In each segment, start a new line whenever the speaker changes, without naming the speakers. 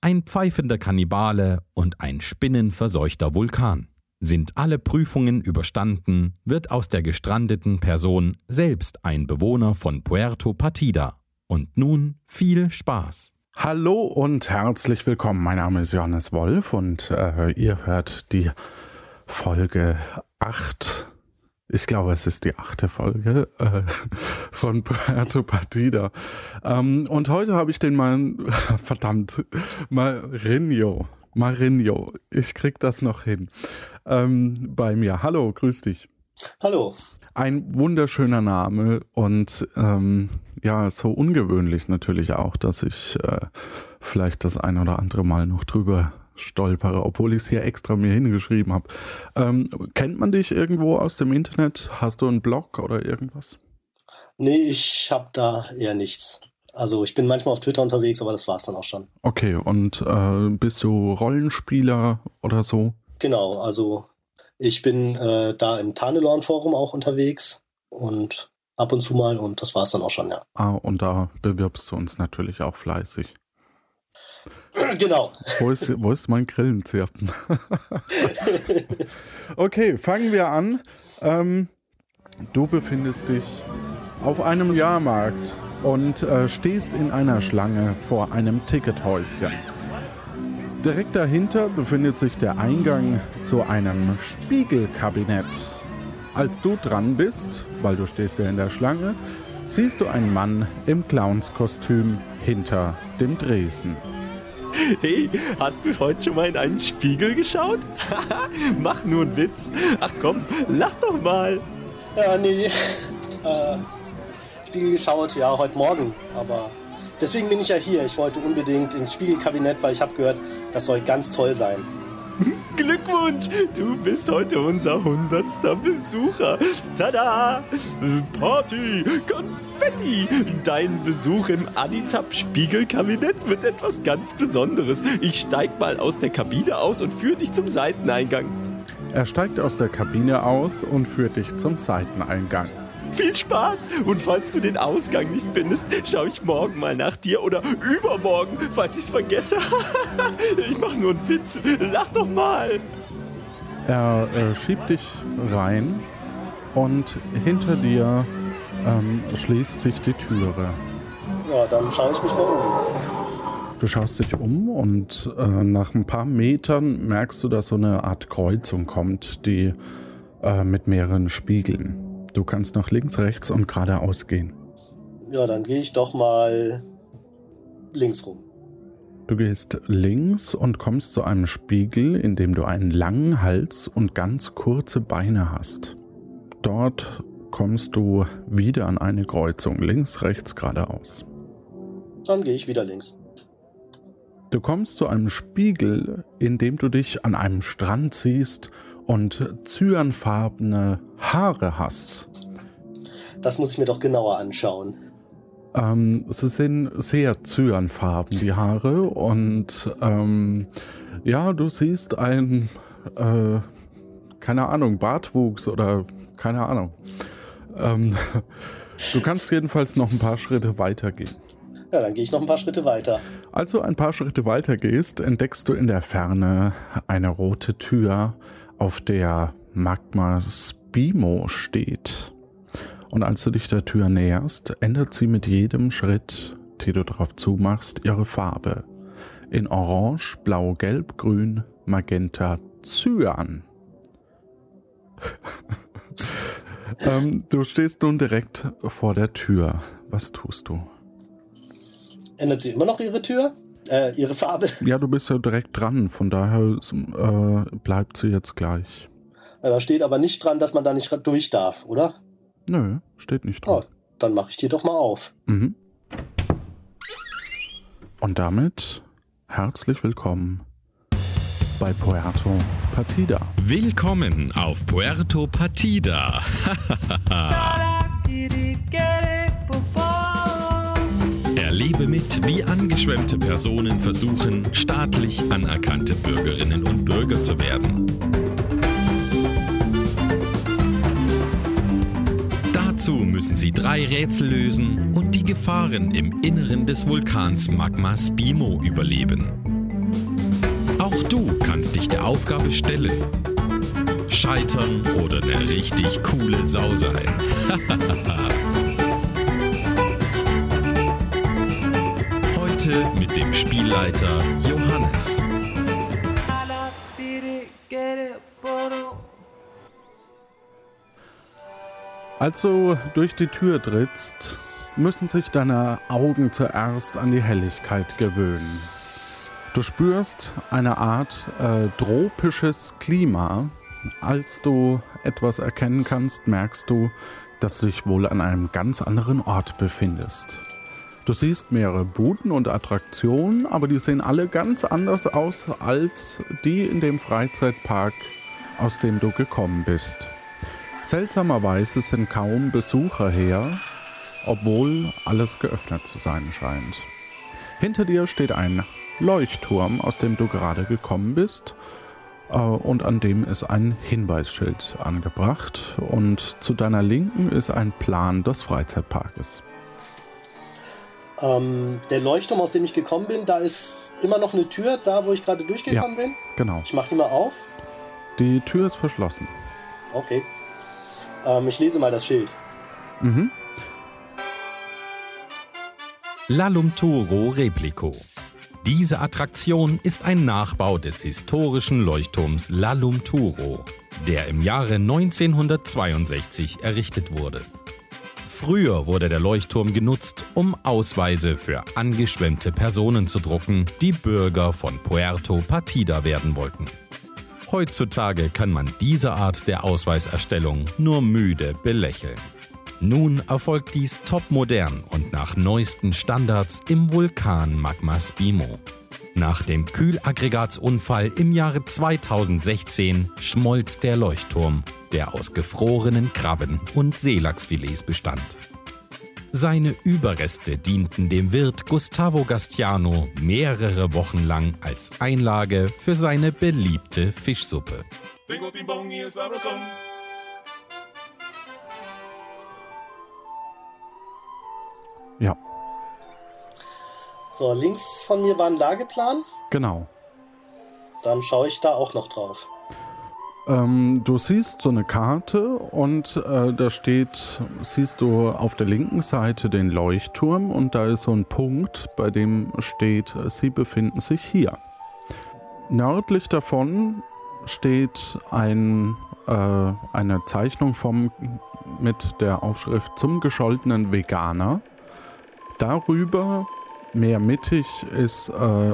ein pfeifender Kannibale und ein spinnenverseuchter Vulkan. Sind alle Prüfungen überstanden, wird aus der gestrandeten Person selbst ein Bewohner von Puerto Partida. Und nun viel Spaß.
Hallo und herzlich willkommen. Mein Name ist Johannes Wolf und äh, ihr hört die Folge 8 ich glaube, es ist die achte Folge äh, von Puerto Partida. Ähm, und heute habe ich den mal, verdammt, Marinho. Marinho, ich krieg das noch hin. Ähm, bei mir. Hallo, grüß dich.
Hallo.
Ein wunderschöner Name und ähm, ja, so ungewöhnlich natürlich auch, dass ich äh, vielleicht das ein oder andere Mal noch drüber stolpere, obwohl ich es hier extra mir hingeschrieben habe. Ähm, kennt man dich irgendwo aus dem Internet? Hast du einen Blog oder irgendwas?
Nee, ich habe da eher nichts. Also ich bin manchmal auf Twitter unterwegs, aber das war es dann auch schon.
Okay, und äh, bist du Rollenspieler oder so?
Genau, also ich bin äh, da im Tarnelorn-Forum auch unterwegs und ab und zu mal und das war es dann auch schon, ja.
Ah, und da bewirbst du uns natürlich auch fleißig.
Genau.
Wo ist, wo ist mein Grillenzirpen? okay, fangen wir an. Ähm, du befindest dich auf einem Jahrmarkt und äh, stehst in einer Schlange vor einem Tickethäuschen. Direkt dahinter befindet sich der Eingang zu einem Spiegelkabinett. Als du dran bist, weil du stehst ja in der Schlange, siehst du einen Mann im Clownskostüm hinter dem Dresen.
Hey, hast du heute schon mal in einen Spiegel geschaut? Mach nur einen Witz. Ach komm, lach doch mal.
Ja, nee. Äh, Spiegel geschaut, ja, heute Morgen. Aber deswegen bin ich ja hier. Ich wollte unbedingt ins Spiegelkabinett, weil ich habe gehört, das soll ganz toll sein.
Glückwunsch, du bist heute unser hundertster Besucher. Tada! Party, Konfetti! Dein Besuch im Aditab Spiegelkabinett wird etwas ganz Besonderes. Ich steig mal aus der Kabine aus und führe dich zum Seiteneingang.
Er steigt aus der Kabine aus und führt dich zum Seiteneingang.
Viel Spaß! Und falls du den Ausgang nicht findest, schaue ich morgen mal nach dir oder übermorgen, falls ich es vergesse. ich mache nur einen Witz. Lach doch mal!
Er äh, schiebt dich rein und hinter dir ähm, schließt sich die Türe.
Ja, dann schaue ich mich mal um.
Du schaust dich um und äh, nach ein paar Metern merkst du, dass so eine Art Kreuzung kommt, die äh, mit mehreren Spiegeln. Du kannst nach links, rechts und geradeaus gehen.
Ja, dann gehe ich doch mal links rum.
Du gehst links und kommst zu einem Spiegel, in dem du einen langen Hals und ganz kurze Beine hast. Dort kommst du wieder an eine Kreuzung, links, rechts, geradeaus.
Dann gehe ich wieder links.
Du kommst zu einem Spiegel, in dem du dich an einem Strand siehst und zyanfarbene Haare hast.
Das muss ich mir doch genauer anschauen.
Ähm, sie sind sehr zyanfarben, die Haare. Und ähm, ja, du siehst ein, äh, keine Ahnung, Bartwuchs oder keine Ahnung. Ähm, du kannst jedenfalls noch ein paar Schritte weitergehen.
Ja, dann gehe ich noch ein paar Schritte weiter.
Als du ein paar Schritte weiter gehst, entdeckst du in der Ferne eine rote Tür, auf der Magma Spimo steht. Und als du dich der Tür näherst, ändert sie mit jedem Schritt, den du darauf zumachst, ihre Farbe. In Orange, Blau, Gelb, Grün, Magenta, Cyan. ähm, du stehst nun direkt vor der Tür. Was tust du?
Ändert sie immer noch ihre Tür? Äh, ihre Farbe?
Ja, du bist ja direkt dran, von daher äh, bleibt sie jetzt gleich.
Ja, da steht aber nicht dran, dass man da nicht durch darf, oder?
Nö, steht nicht dran.
Oh, dann mache ich die doch mal auf.
Mhm. Und damit Herzlich willkommen bei Puerto Partida.
Willkommen auf Puerto Partida. Erlebe mit, wie angeschwemmte Personen versuchen, staatlich anerkannte Bürgerinnen und Bürger zu werden. Dazu müssen sie drei Rätsel lösen und die Gefahren im Inneren des Vulkans Magma Spimo überleben. Auch du kannst dich der Aufgabe stellen. Scheitern oder eine richtig coole Sau sein. Heute mit dem Spielleiter Johannes.
Als du durch die Tür trittst, müssen sich deine Augen zuerst an die Helligkeit gewöhnen. Du spürst eine Art äh, tropisches Klima. Als du etwas erkennen kannst, merkst du, dass du dich wohl an einem ganz anderen Ort befindest. Du siehst mehrere Buden und Attraktionen, aber die sehen alle ganz anders aus als die in dem Freizeitpark, aus dem du gekommen bist. Seltsamerweise sind kaum Besucher her, obwohl alles geöffnet zu sein scheint. Hinter dir steht ein Leuchtturm, aus dem du gerade gekommen bist, äh, und an dem ist ein Hinweisschild angebracht. Und zu deiner Linken ist ein Plan des Freizeitparkes.
Ähm, der Leuchtturm, aus dem ich gekommen bin, da ist immer noch eine Tür, da wo ich gerade durchgekommen bin.
Genau.
Ich mache die mal auf.
Die Tür ist verschlossen.
Okay. Ähm, ich lese mal das Schild.
Mhm.
Lalumtoro Replico. Diese Attraktion ist ein Nachbau des historischen Leuchtturms Lalumturo, der im Jahre 1962 errichtet wurde. Früher wurde der Leuchtturm genutzt, um Ausweise für angeschwemmte Personen zu drucken, die Bürger von Puerto Partida werden wollten. Heutzutage kann man diese Art der Ausweiserstellung nur müde belächeln. Nun erfolgt dies topmodern und nach neuesten Standards im Vulkan Magma Spimo. Nach dem Kühlaggregatsunfall im Jahre 2016 schmolz der Leuchtturm, der aus gefrorenen Krabben und Seelachsfilets bestand. Seine Überreste dienten dem Wirt Gustavo Gastiano mehrere Wochen lang als Einlage für seine beliebte Fischsuppe.
Ja,
So, links von mir war ein Lageplan.
genau.
Dann schaue ich da auch noch drauf.
Ähm, du siehst so eine Karte und äh, da steht, siehst du auf der linken Seite den Leuchtturm und da ist so ein Punkt, bei dem steht, sie befinden sich hier. Nördlich davon steht ein, äh, eine Zeichnung vom, mit der Aufschrift zum gescholtenen Veganer. Darüber, mehr mittig, ist äh,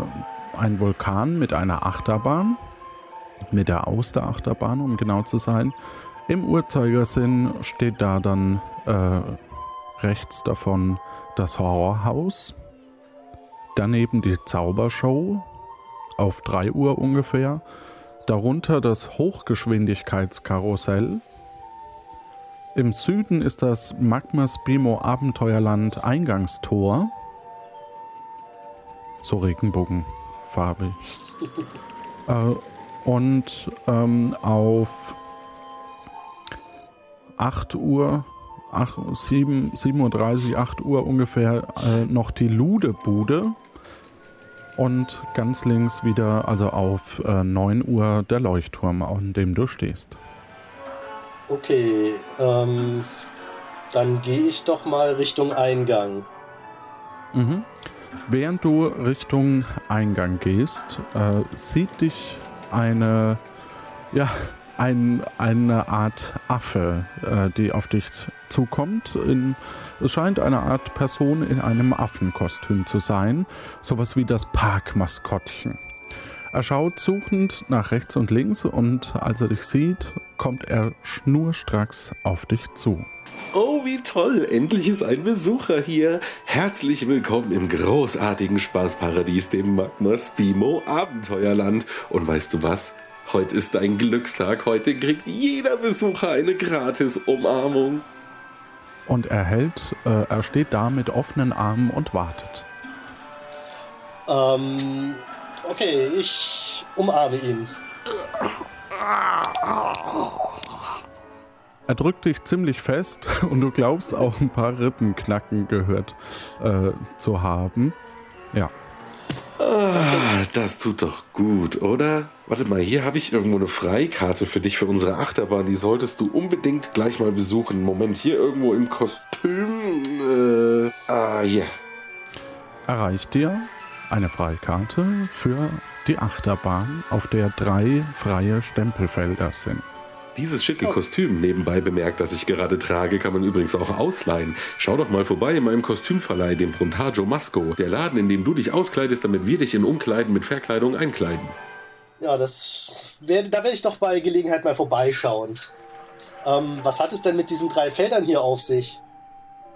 ein Vulkan mit einer Achterbahn mit der Austerachterbahn, um genau zu sein. Im Uhrzeigersinn steht da dann äh, rechts davon das Horrorhaus, daneben die Zaubershow auf 3 Uhr ungefähr, darunter das Hochgeschwindigkeitskarussell. Im Süden ist das Magma Spimo Abenteuerland Eingangstor. So regenbogenfarbig. äh, und ähm, auf 8 Uhr, 8, 7, 7.30 Uhr, 8 Uhr ungefähr äh, noch die Ludebude. Und ganz links wieder, also auf äh, 9 Uhr, der Leuchtturm, an dem du stehst.
Okay, ähm, dann gehe ich doch mal Richtung Eingang.
Mhm. Während du Richtung Eingang gehst, äh, sieht dich eine, ja, ein, eine Art Affe, äh, die auf dich zukommt. In, es scheint eine Art Person in einem Affenkostüm zu sein, sowas wie das Parkmaskottchen. Er schaut suchend nach rechts und links und als er dich sieht, kommt er schnurstracks auf dich zu.
Oh, wie toll! Endlich ist ein Besucher hier. Herzlich willkommen im großartigen Spaßparadies, dem Magma Spimo Abenteuerland. Und weißt du was? Heute ist ein Glückstag. Heute kriegt jeder Besucher eine gratis Umarmung.
Und er hält, äh, er steht da mit offenen Armen und wartet.
Ähm, okay, ich umarme ihn.
Er drückt dich ziemlich fest und du glaubst auch ein paar Rippenknacken gehört äh, zu haben. Ja.
Ah, das tut doch gut, oder? Warte mal, hier habe ich irgendwo eine Freikarte für dich für unsere Achterbahn. Die solltest du unbedingt gleich mal besuchen. Moment, hier irgendwo im Kostüm. Äh, ah, hier.
Erreicht dir eine Freikarte für die Achterbahn, auf der drei freie Stempelfelder sind.
Dieses schicke Kostüm, nebenbei bemerkt, das ich gerade trage, kann man übrigens auch ausleihen. Schau doch mal vorbei in meinem Kostümverleih, dem Prontaggio Masco. Der Laden, in dem du dich auskleidest, damit wir dich in Umkleiden mit Verkleidung einkleiden.
Ja, das wär, da werde ich doch bei Gelegenheit mal vorbeischauen. Ähm, was hat es denn mit diesen drei Feldern hier auf sich?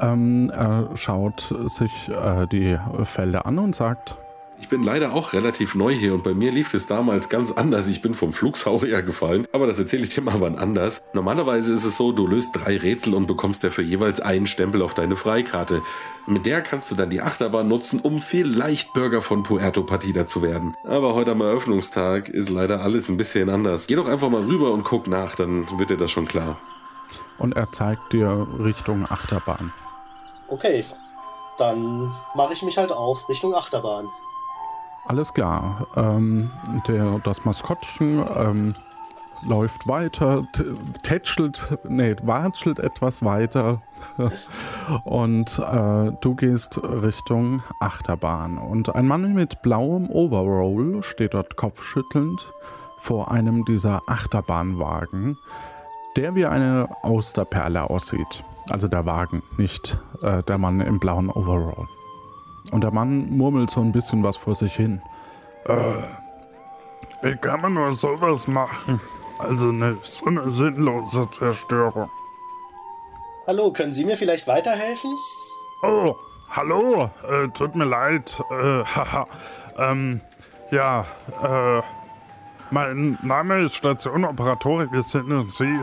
Ähm, er schaut sich äh, die Felder an und sagt,
Ich bin leider auch relativ neu hier und bei mir lief es damals ganz anders. Ich bin vom Flugsaurier gefallen, aber das erzähle ich dir mal wann anders. Normalerweise ist es so, du löst drei Rätsel und bekommst dafür jeweils einen Stempel auf deine Freikarte. Mit der kannst du dann die Achterbahn nutzen, um vielleicht Bürger von Puerto Partida zu werden. Aber heute am Eröffnungstag ist leider alles ein bisschen anders. Geh doch einfach mal rüber und guck nach, dann wird dir das schon klar.
und er zeigt dir Richtung Achterbahn.
Okay, dann mache ich mich halt auf Richtung Achterbahn.
Alles klar. Ähm, der, das Maskottchen ähm, läuft weiter, tätschelt, nee, watschelt etwas weiter. und äh, du gehst Richtung Achterbahn. Und ein Mann mit blauem Overall steht dort kopfschüttelnd vor einem dieser Achterbahnwagen, der wie eine Austerperle aussieht. Also der Wagen, nicht äh, der Mann im blauen Overall. Und der Mann murmelt so ein bisschen was vor sich hin.
Wie kann man nur sowas machen? Also eine, so eine sinnlose Zerstörung.
Hallo, können Sie mir vielleicht weiterhelfen?
Oh, hallo, äh, tut mir leid. Äh, haha. ähm, ja, äh, mein Name ist Station Operatorik, wir sind Sie.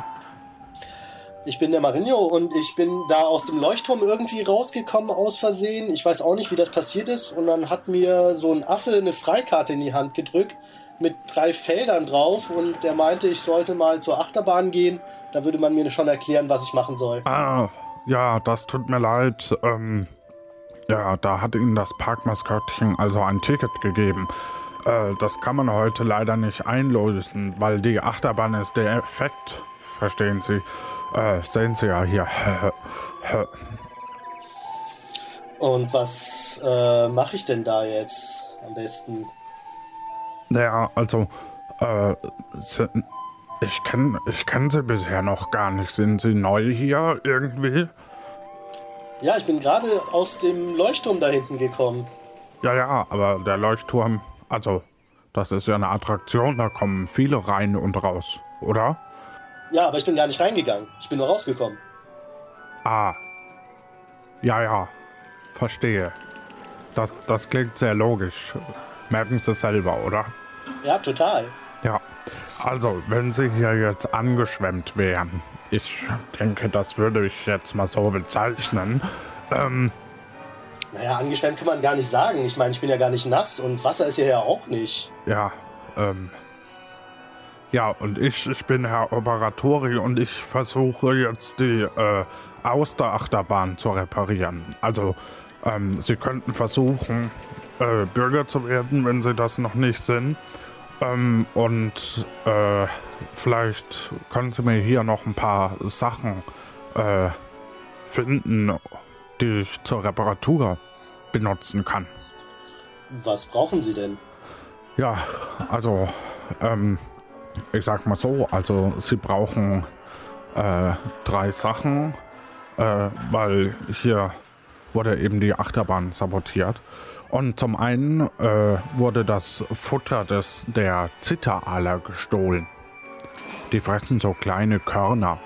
Ich bin der Marinho und ich bin da aus dem Leuchtturm irgendwie rausgekommen aus Versehen. Ich weiß auch nicht, wie das passiert ist. Und dann hat mir so ein Affe eine Freikarte in die Hand gedrückt mit drei Feldern drauf und der meinte, ich sollte mal zur Achterbahn gehen. Da würde man mir schon erklären, was ich machen soll.
Ah, ja, das tut mir leid. Ähm, ja, da hat Ihnen das Parkmaskottchen also ein Ticket gegeben. Äh, das kann man heute leider nicht einlösen, weil die Achterbahn ist defekt. Verstehen Sie? Äh, sehen Sie ja hier.
Und was äh, mache ich denn da jetzt am besten?
Ja, also, äh, ich kenne ich kenn Sie bisher noch gar nicht. Sind Sie neu hier irgendwie?
Ja, ich bin gerade aus dem Leuchtturm da hinten gekommen.
Ja, ja, aber der Leuchtturm, also, das ist ja eine Attraktion, da kommen viele rein und raus, oder?
Ja, aber ich bin gar nicht reingegangen. Ich bin nur rausgekommen.
Ah. Ja, ja. Verstehe. Das, das klingt sehr logisch. Merken Sie selber, oder?
Ja, total.
Ja. Also, wenn Sie hier jetzt angeschwemmt wären, ich denke, das würde ich jetzt mal so bezeichnen. Ähm,
Naja, angeschwemmt kann man gar nicht sagen. Ich meine, ich bin ja gar nicht nass und Wasser ist hier ja auch nicht.
ja, ähm. Ja, und ich, ich bin Herr Operatori und ich versuche jetzt die äh, Austerachterbahn zu reparieren. Also, ähm, Sie könnten versuchen, äh, Bürger zu werden, wenn Sie das noch nicht sind. Ähm, und äh, vielleicht können Sie mir hier noch ein paar Sachen äh, finden, die ich zur Reparatur benutzen kann.
Was brauchen Sie denn?
Ja, also, ähm, ich sag mal so, also sie brauchen äh, drei Sachen, äh, weil hier wurde eben die Achterbahn sabotiert. Und zum einen äh, wurde das Futter des, der Zitteraler gestohlen. die fressen so kleine Körner.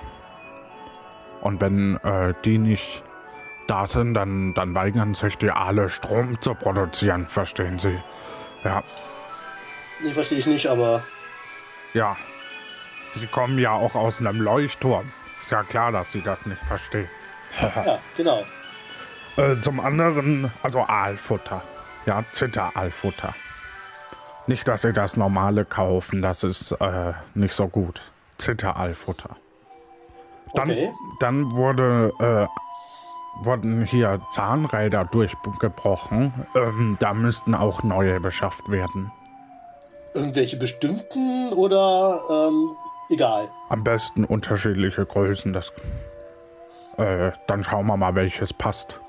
Und wenn äh, die nicht da sind, dann, dann weigern sich die Aale Strom zu produzieren, verstehen Sie? Ja,
Nee, verstehe ich nicht, aber
ja. Sie kommen ja auch aus einem Leuchtturm. Ist ja klar, dass Sie das nicht verstehen.
ja, genau.
Äh, zum anderen, also Aalfutter. Ja, Zitter-Aalfutter. Nicht, dass Sie das normale kaufen, das ist äh, nicht so gut. Zitter-Aalfutter. Dann,
Okay.
dann wurde, äh, wurden hier Zahnräder durchgebrochen. Ähm, da müssten auch neue beschafft werden.
Irgendwelche bestimmten oder ähm, egal.
Am besten unterschiedliche Größen. Das, äh, dann schauen wir mal, welches passt.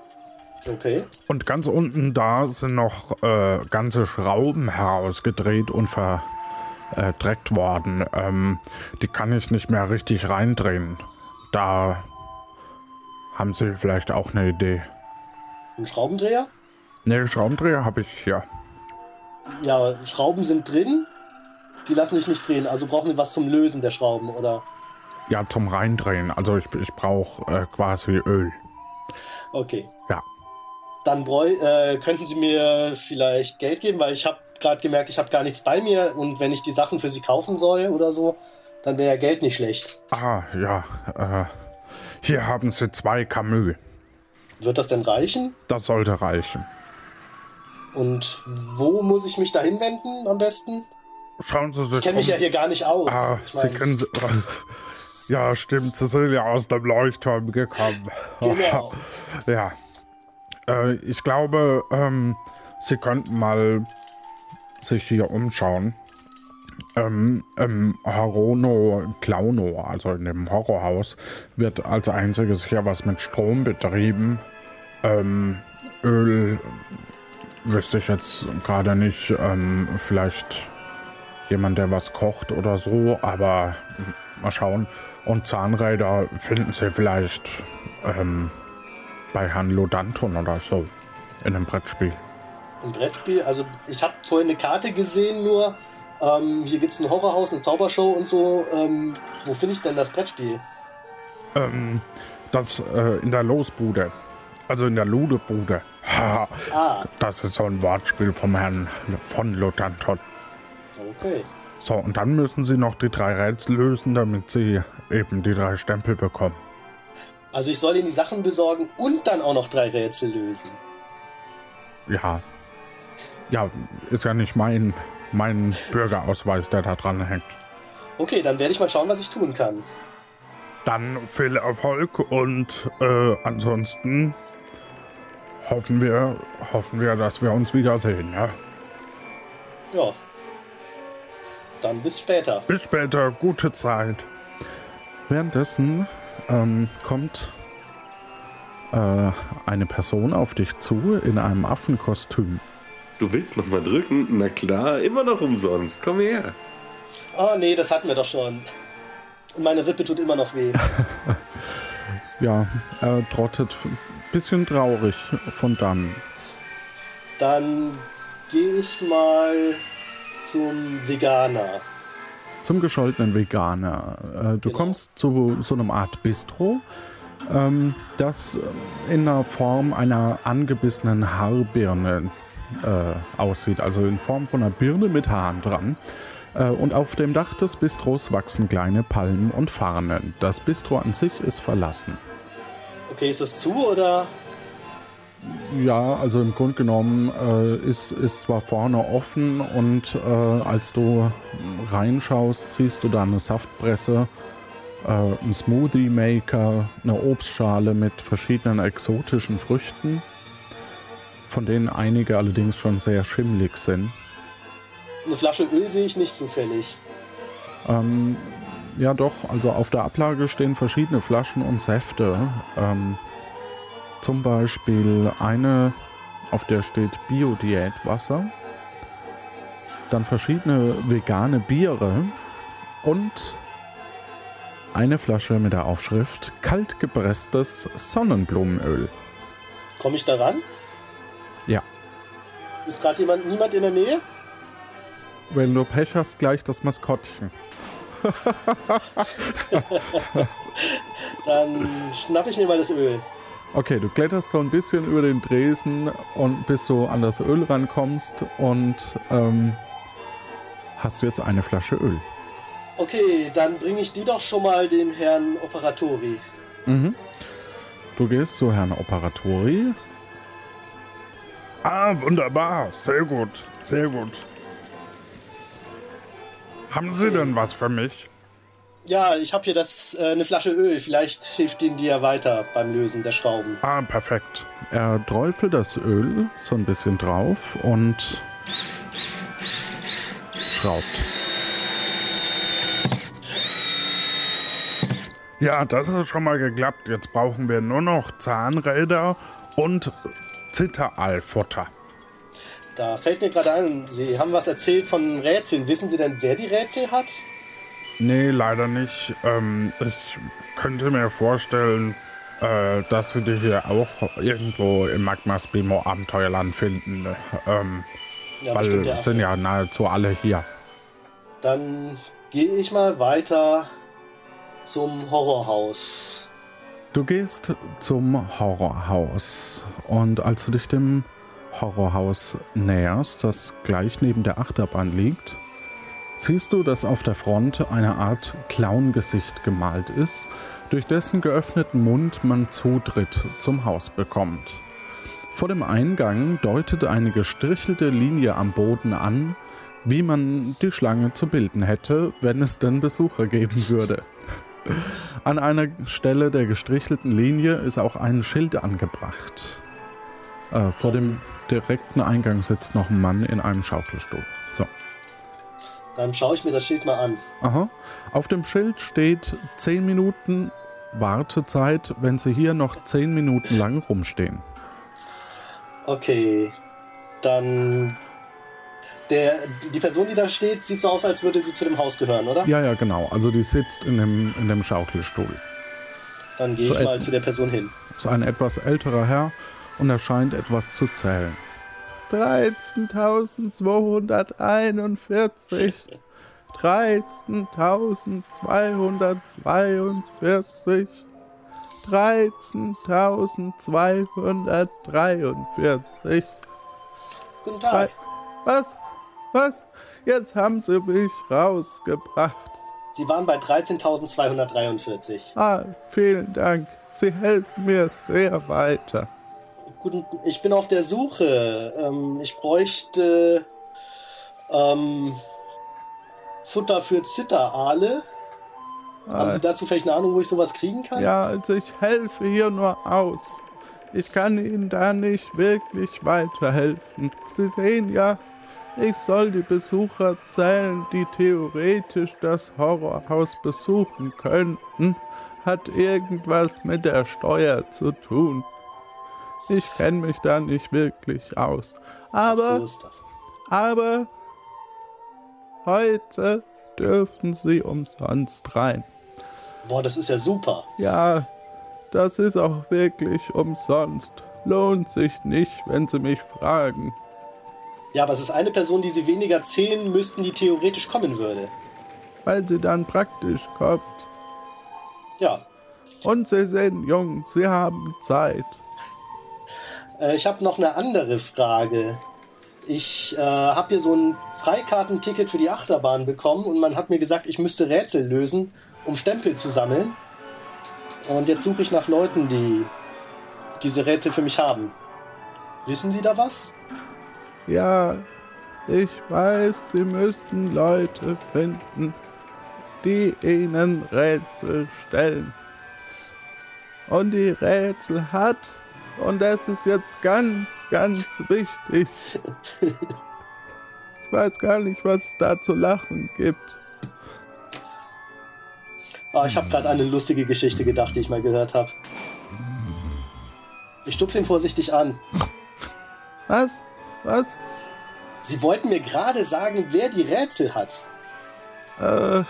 Okay.
Und ganz unten da sind noch äh, ganze Schrauben herausgedreht und verdreckt worden. Ähm, die kann ich nicht mehr richtig reindrehen. Da haben Sie vielleicht auch eine Idee.
Ein Schraubendreher?
Ne, Schraubendreher habe ich hier.
Ja, Schrauben sind drin. Die lassen sich nicht drehen. Also brauchen wir was zum Lösen der Schrauben, oder?
Ja, zum Reindrehen. Also ich, ich brauche äh, quasi Öl.
Okay.
Ja.
Dann äh, könnten Sie mir vielleicht Geld geben, weil ich habe gerade gemerkt, ich habe gar nichts bei mir und wenn ich die Sachen für Sie kaufen soll oder so, dann wäre ja Geld nicht schlecht.
Ah, ja. Äh, hier haben Sie zwei Camus.
Wird das denn reichen?
Das sollte reichen.
Und wo muss ich mich da hinwenden am besten?
Schauen Sie sich
Ich kenne mich
um.
ja hier gar nicht aus.
Ah,
ich
Sie
mein,
kennen sie. Ja, stimmt. Sie sind ja aus dem Leuchtturm gekommen.
Genau.
Ja. Äh, ich glaube, ähm, Sie könnten mal sich hier umschauen. Ähm, Im Horono Klauno, also in dem Horrorhaus, wird als einziges hier was mit Strom betrieben. Ähm, Öl wüsste ich jetzt gerade nicht. Ähm, vielleicht jemand, der was kocht oder so, aber mal schauen. Und Zahnräder finden Sie vielleicht ähm, bei Herrn Lodanton oder so in einem Brettspiel.
Ein Brettspiel. Also ich habe vorhin eine Karte gesehen nur. Ähm, hier gibt es ein Horrorhaus, eine Zaubershow und so. Ähm, wo finde ich denn das Brettspiel?
Ähm, das äh, in der Losbude, also in der Ludebude. Ha,
Ah,
das ist so ein Wortspiel vom Herrn von Lodanton.
okay.
So, und dann müssen Sie noch die drei Rätsel lösen, damit Sie eben die drei Stempel bekommen.
Also ich soll Ihnen die Sachen besorgen und dann auch noch drei Rätsel lösen.
Ja. Ja, ist ja nicht mein, mein Bürgerausweis, der da dran hängt.
Okay, dann werde ich mal schauen, was ich tun kann.
Dann viel Erfolg und äh, ansonsten hoffen wir, hoffen wir, dass wir uns wiedersehen. Ja?
Ja. Dann bis später.
Bis später, gute Zeit. Währenddessen ähm, kommt äh, eine Person auf dich zu in einem Affenkostüm.
Du willst noch mal drücken? Na klar, immer noch umsonst. Komm her.
Oh nee, das hatten wir doch schon. Und meine Rippe tut immer noch weh.
Ja, er trottet bisschen traurig von dann.
Dann gehe ich mal zum Veganer.
Zum gescholtenen Veganer. Äh, du
Genau.
kommst zu so einem Art Bistro, ähm, das in der Form einer angebissenen Haarbirne äh, aussieht. Also in Form von einer Birne mit Haaren dran. Äh, und auf dem Dach des Bistros wachsen kleine Palmen und Farnen. Das Bistro an sich ist verlassen.
Okay, ist das zu oder?
Ja, also im Grunde genommen äh, ist, ist zwar vorne offen und äh, als du reinschaust, siehst du da eine Saftpresse, äh, einen Smoothie Maker, eine Obstschale mit verschiedenen exotischen Früchten, von denen einige allerdings schon sehr schimmlig sind.
Eine Flasche Öl sehe ich nicht zufällig.
Ähm, ja doch, also auf der Ablage stehen verschiedene Flaschen und Säfte. Ähm, zum Beispiel eine, auf der steht Bio-Diät-Wasser. Dann verschiedene vegane Biere und eine Flasche mit der Aufschrift kaltgepresstes Sonnenblumenöl.
Komme ich da ran?
Ja.
Ist gerade jemand, niemand in der Nähe?
Wenn du Pech hast, gleich das Maskottchen.
Dann schnapp ich mir mal das Öl.
Okay, du kletterst so ein bisschen über den Dresen und bis du an das Öl rankommst und ähm, hast jetzt eine Flasche Öl.
Okay, dann bringe ich die doch schon mal dem Herrn Operatori.
Mhm. Du gehst zu Herrn Operatori.
Ah, wunderbar. Sehr gut. Sehr gut. Haben Sie denn was für mich?
Ja, ich habe hier das äh, eine Flasche Öl. Vielleicht hilft Ihnen die ja weiter beim Lösen der Schrauben.
Ah, perfekt.
Er träufelt das Öl so ein bisschen drauf und schraubt.
Ja, das hat schon mal geklappt. Jetzt brauchen wir nur noch Zahnräder und Zitteraalfutter.
Da fällt mir gerade ein, Sie haben was erzählt von Rätseln. Wissen Sie denn, wer die Rätsel hat?
Nee, leider nicht. Ähm, ich könnte mir vorstellen, äh, dass Sie die hier auch irgendwo im Magmas Bimo Abenteuerland finden. Ähm,
Ja,
weil
bestimmt, ja.
sind ja nahezu alle hier.
Dann gehe ich mal weiter zum Horrorhaus.
Du gehst zum Horrorhaus und als du dich dem Horrorhaus näherst, das gleich neben der Achterbahn liegt, siehst du, dass auf der Front eine Art Clown-Gesicht gemalt ist, durch dessen geöffneten Mund man Zutritt zum Haus bekommt. Vor dem Eingang deutet eine gestrichelte Linie am Boden an, wie man die Schlange zu bilden hätte, wenn es denn Besucher geben würde. An einer Stelle der gestrichelten Linie ist auch ein Schild angebracht. Äh, vor dem direkten Eingang sitzt noch ein Mann in einem Schaukelstuhl. So.
Dann schaue ich mir das Schild mal an.
Aha. Auf dem Schild steht 10 Minuten Wartezeit, wenn Sie hier noch 10 Minuten lang rumstehen.
Okay, dann der, die Person, die da steht, sieht so aus, als würde sie zu dem Haus gehören, oder?
Ja, ja, genau. Also die sitzt in dem, in dem Schaukelstuhl.
Dann gehe
So
ich mal zu der Person hin.
ist ein etwas älterer Herr und er scheint etwas zu zählen. 13.241. 13.242. 13.243.
Guten Tag.
Was? Was? Jetzt haben sie mich rausgebracht.
Sie waren bei 13.243.
Ah, vielen Dank. Sie helfen mir sehr weiter.
Guten, ich bin auf der Suche. Ähm, ich bräuchte ähm, Futter für Zitteraale. Haben Sie dazu vielleicht eine Ahnung, wo ich sowas kriegen kann?
Ja, also ich helfe hier nur aus. Ich kann Ihnen da nicht wirklich weiterhelfen. Sie sehen ja, ich soll die Besucher zählen, die theoretisch das Horrorhaus besuchen könnten. Hat irgendwas mit der Steuer zu tun. Ich kenne mich da nicht wirklich aus. Aber
so ist das.
Aber heute dürfen Sie umsonst rein.
Boah, das ist ja super.
Ja, das ist auch wirklich umsonst. Lohnt sich nicht, wenn Sie mich fragen.
Ja, aber es ist eine Person, die Sie weniger zählen müssten, die theoretisch kommen würde.
Weil sie dann praktisch kommt.
Ja.
Und Sie sind jung, Sie haben Zeit.
Äh, ich habe noch eine andere Frage. Ich äh, habe hier so ein Freikartenticket für die Achterbahn bekommen und man hat mir gesagt, ich müsste Rätsel lösen, um Stempel zu sammeln. Und jetzt suche ich nach Leuten, die diese Rätsel für mich haben. Wissen Sie da was?
Ja, ich weiß, Sie müssen Leute finden, die Ihnen Rätsel stellen. Und die Rätsel hat, und das ist jetzt ganz, ganz wichtig. Ich weiß gar nicht, was es da zu lachen gibt.
Ah, ich habe gerade an eine lustige Geschichte gedacht, die ich mal gehört habe. Ich stupse ihn vorsichtig an.
Was? Was?
Sie wollten mir gerade sagen, wer die Rätsel hat.
Äh,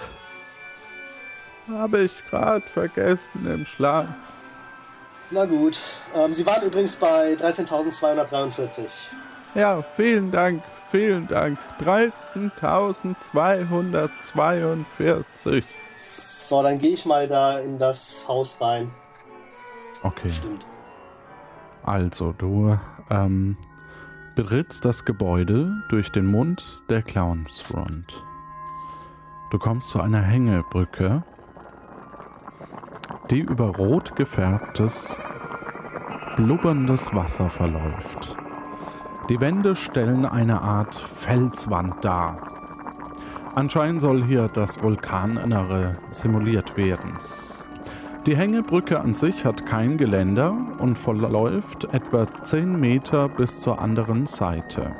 habe ich gerade vergessen im Schlaf.
Na gut. Ähm, Sie waren übrigens bei 13.243.
Ja, vielen Dank vielen Dank. 13.242.
So, dann gehe ich mal da in das Haus rein.
Okay.
Stimmt.
Also, du ähm, betrittst das Gebäude durch den Mund der Clownsfront. Du kommst zu einer Hängebrücke, die über rot gefärbtes, blubberndes Wasser verläuft. Die Wände stellen eine Art Felswand dar. Anscheinend soll hier das Vulkaninnere simuliert werden. Die Hängebrücke an sich hat kein Geländer und verläuft etwa 10 Meter bis zur anderen Seite.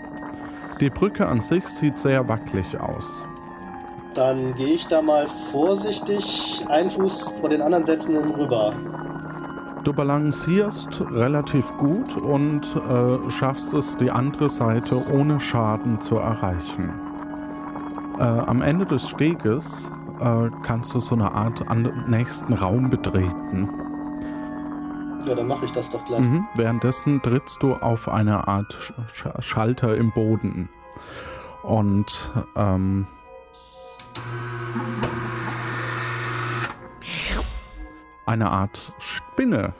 Die Brücke an sich sieht sehr wackelig aus.
Dann gehe ich da mal vorsichtig einen Fuß vor den anderen setzen und rüber.
Du balancierst relativ gut und äh, schaffst es, die andere Seite ohne Schaden zu erreichen. Äh, am Ende des Steges äh, kannst du so eine Art an nächsten Raum betreten.
Ja, dann mache ich das doch gleich.
Mhm. Währenddessen trittst du auf eine Art Sch Sch Schalter im Boden. Und ähm, eine Art Spinne,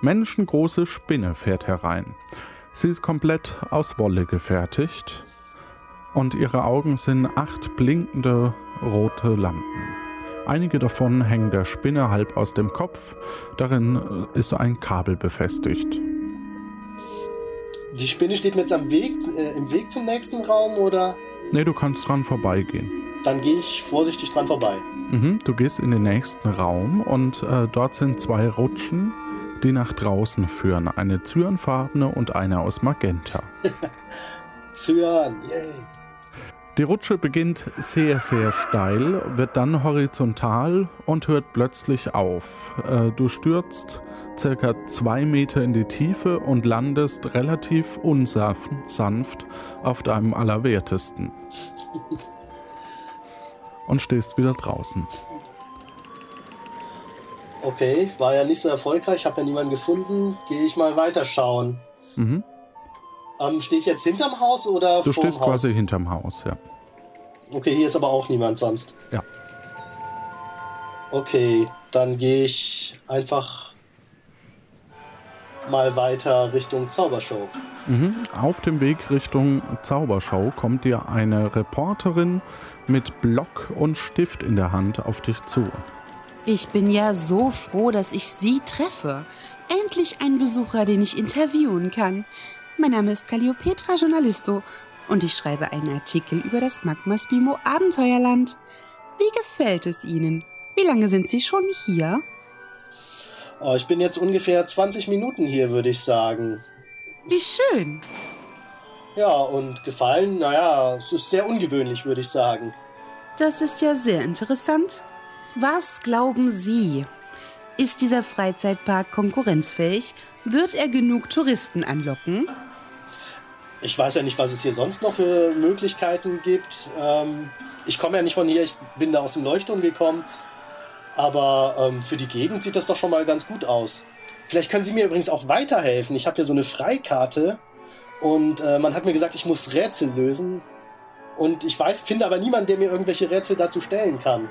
menschengroße Spinne fährt herein. Sie ist komplett aus Wolle gefertigt und ihre Augen sind acht blinkende rote Lampen. Einige davon hängen der Spinne halb aus dem Kopf, darin äh, ist ein Kabel befestigt.
Die Spinne steht mir jetzt am Weg, äh, im Weg zum nächsten Raum oder?
Ne, du kannst dran vorbeigehen.
Dann gehe ich vorsichtig dran vorbei.
Mhm, du gehst in den nächsten Raum und äh, dort sind zwei Rutschen, die nach draußen führen. Eine zyanfarbene und eine aus Magenta.
Zyan, yay.
Die Rutsche beginnt sehr, sehr steil, wird dann horizontal und hört plötzlich auf. Äh, Du stürzt circa zwei Meter in die Tiefe und landest relativ unsanft auf deinem Allerwertesten. Und stehst wieder draußen.
Okay, war ja nicht so erfolgreich, habe ja niemanden gefunden. Gehe ich mal weiterschauen.
Mhm.
Ähm, Stehe ich jetzt hinterm Haus oder
Du stehst
Haus?
quasi hinterm Haus, ja.
Okay, hier ist aber auch niemand sonst.
Ja.
Okay, dann gehe ich einfach mal weiter Richtung Zaubershow.
Mhm. Auf dem Weg Richtung Zaubershow kommt dir eine Reporterin mit Block und Stift in der Hand auf dich zu.
Ich bin ja so froh, dass ich Sie treffe. Endlich ein Besucher, den ich interviewen kann. Mein Name ist Calliopetra Journalisto und ich schreibe einen Artikel über das Magma Spimo Abenteuerland. Wie gefällt es Ihnen? Wie lange sind Sie schon hier?
Oh, ich bin jetzt ungefähr 20 Minuten hier, würde ich sagen.
Wie schön.
Ja, und gefallen, naja, es ist sehr ungewöhnlich, würde ich sagen.
Das ist ja sehr interessant. Was glauben Sie? Ist dieser Freizeitpark konkurrenzfähig? Wird er genug Touristen anlocken?
Ich weiß ja nicht, was es hier sonst noch für Möglichkeiten gibt. Ähm, ich komme ja nicht von hier, ich bin da aus dem Leuchtturm gekommen. Aber ähm, für die Gegend sieht das doch schon mal ganz gut aus. Vielleicht können Sie mir übrigens auch weiterhelfen. Ich habe hier so eine Freikarte und äh, man hat mir gesagt, ich muss Rätsel lösen. Und ich weiß, finde aber niemanden, der mir irgendwelche Rätsel dazu stellen kann.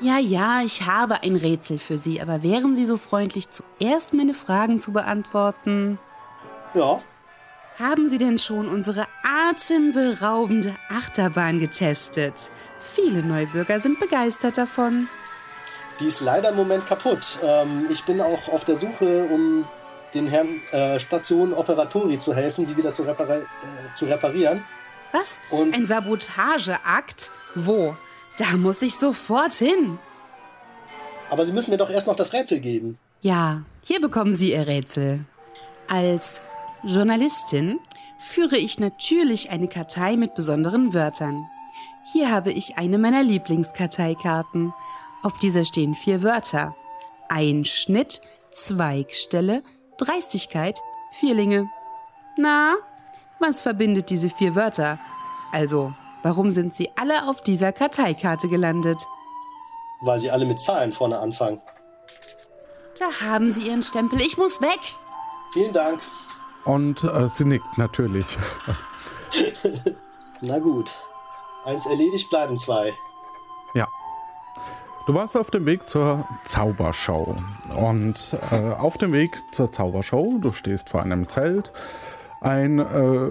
Ja, ja, ich habe ein Rätsel für Sie, aber wären Sie so freundlich, zuerst meine Fragen zu beantworten?
Ja,
Haben Sie denn schon unsere atemberaubende Achterbahn getestet? Viele Neubürger sind begeistert davon.
Die ist leider im Moment kaputt. Ähm, ich bin auch auf der Suche, um den Herrn äh, Station Operatori zu helfen, sie wieder zu, repara äh, zu reparieren.
Was?
Und-
Ein Sabotageakt? Wo? Da muss ich sofort hin.
Aber Sie müssen mir doch erst noch das Rätsel geben.
Ja, hier bekommen Sie Ihr Rätsel. Als Journalistin führe ich natürlich eine Kartei mit besonderen Wörtern. Hier habe ich eine meiner Lieblingskarteikarten. Auf dieser stehen vier Wörter. Einschnitt, Zweigstelle, Dreistigkeit, Vierlinge. Na, was verbindet diese vier Wörter? Also, warum sind sie alle auf dieser Karteikarte gelandet?
Weil Sie alle mit Zahlen vorne anfangen.
Da haben Sie Ihren Stempel. Ich muss weg.
Vielen Dank.
Und äh, sie nickt natürlich.
Na gut. Eins erledigt, bleiben zwei.
Du warst auf dem Weg zur Zaubershow. Und äh, auf dem Weg zur Zaubershow, du stehst vor einem Zelt. Ein äh,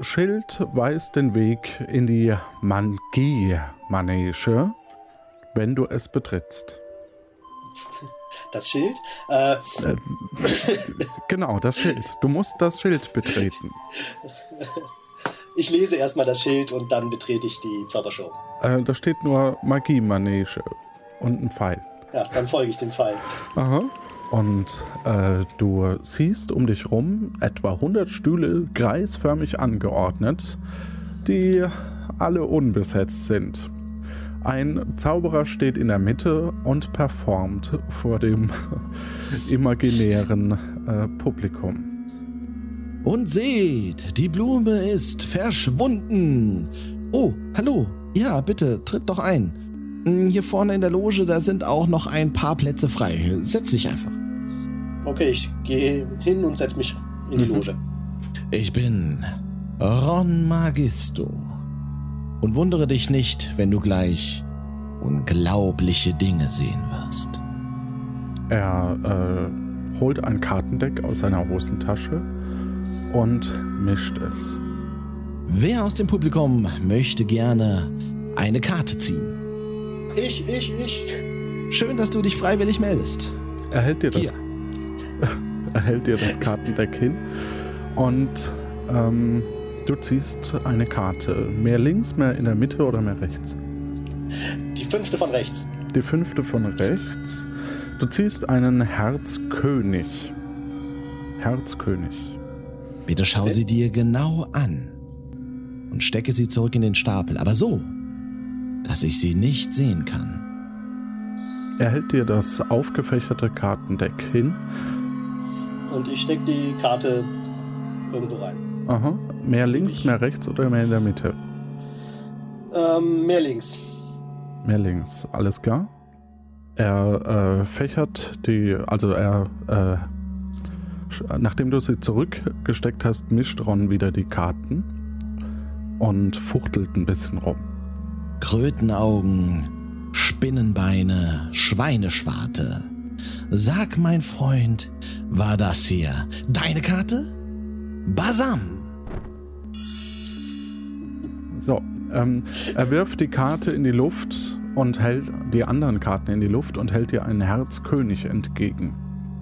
Schild weist den Weg in die Mangie-Manege, wenn du es betrittst.
Das Schild? Äh,
Genau, das Schild. Du musst das Schild betreten.
ich lese erstmal das Schild und dann betrete ich die Zaubershow.
Äh, da steht nur Magie-Manege und ein Pfeil.
Ja, dann folge ich dem Pfeil.
Aha. Und äh, du siehst um dich rum etwa 100 Stühle kreisförmig angeordnet, die alle unbesetzt sind. Ein Zauberer steht in der Mitte und performt vor dem imaginären äh, Publikum.
Und seht, die Blume ist verschwunden. Oh, hallo. Ja, bitte, tritt doch ein. Hm, Hier vorne in der Loge, da sind auch noch ein paar Plätze frei. Setz dich einfach.
Okay, ich gehe hin und setze mich in die
Mhm.
Loge.
Ich bin Ron Magisto. Und wundere dich nicht, wenn du gleich unglaubliche Dinge sehen wirst.
Er äh, holt ein Kartendeck aus seiner Hosentasche und mischt es.
Wer aus dem Publikum möchte gerne eine Karte ziehen?
Ich, ich, ich.
Schön, dass du dich freiwillig meldest.
Er hält dir das, er hält dir das Kartendeck hin und ähm, du ziehst eine Karte. Mehr links, mehr in der Mitte oder mehr rechts?
Die fünfte von rechts.
Die fünfte von rechts. Du ziehst einen Herzkönig. Herzkönig.
Bitte schau sie dir genau an und stecke sie zurück in den Stapel, aber so, dass ich sie nicht sehen kann.
Er hält dir das aufgefächerte Kartendeck hin.
Und ich stecke die Karte irgendwo rein.
Aha. Mehr links, mehr rechts oder mehr in der Mitte?
Ähm, mehr links.
Mehr links, alles klar. Er äh, fächert die, also er, äh, nachdem du sie zurückgesteckt hast, mischt Ron wieder die Karten und fuchtelt ein bisschen rum.
Krötenaugen, Spinnenbeine, Schweineschwarte. Sag, mein Freund, war das hier deine Karte? Basam!
So, ähm, er wirft die Karte in die Luft und hält die anderen Karten in die Luft und hält dir einen Herzkönig entgegen.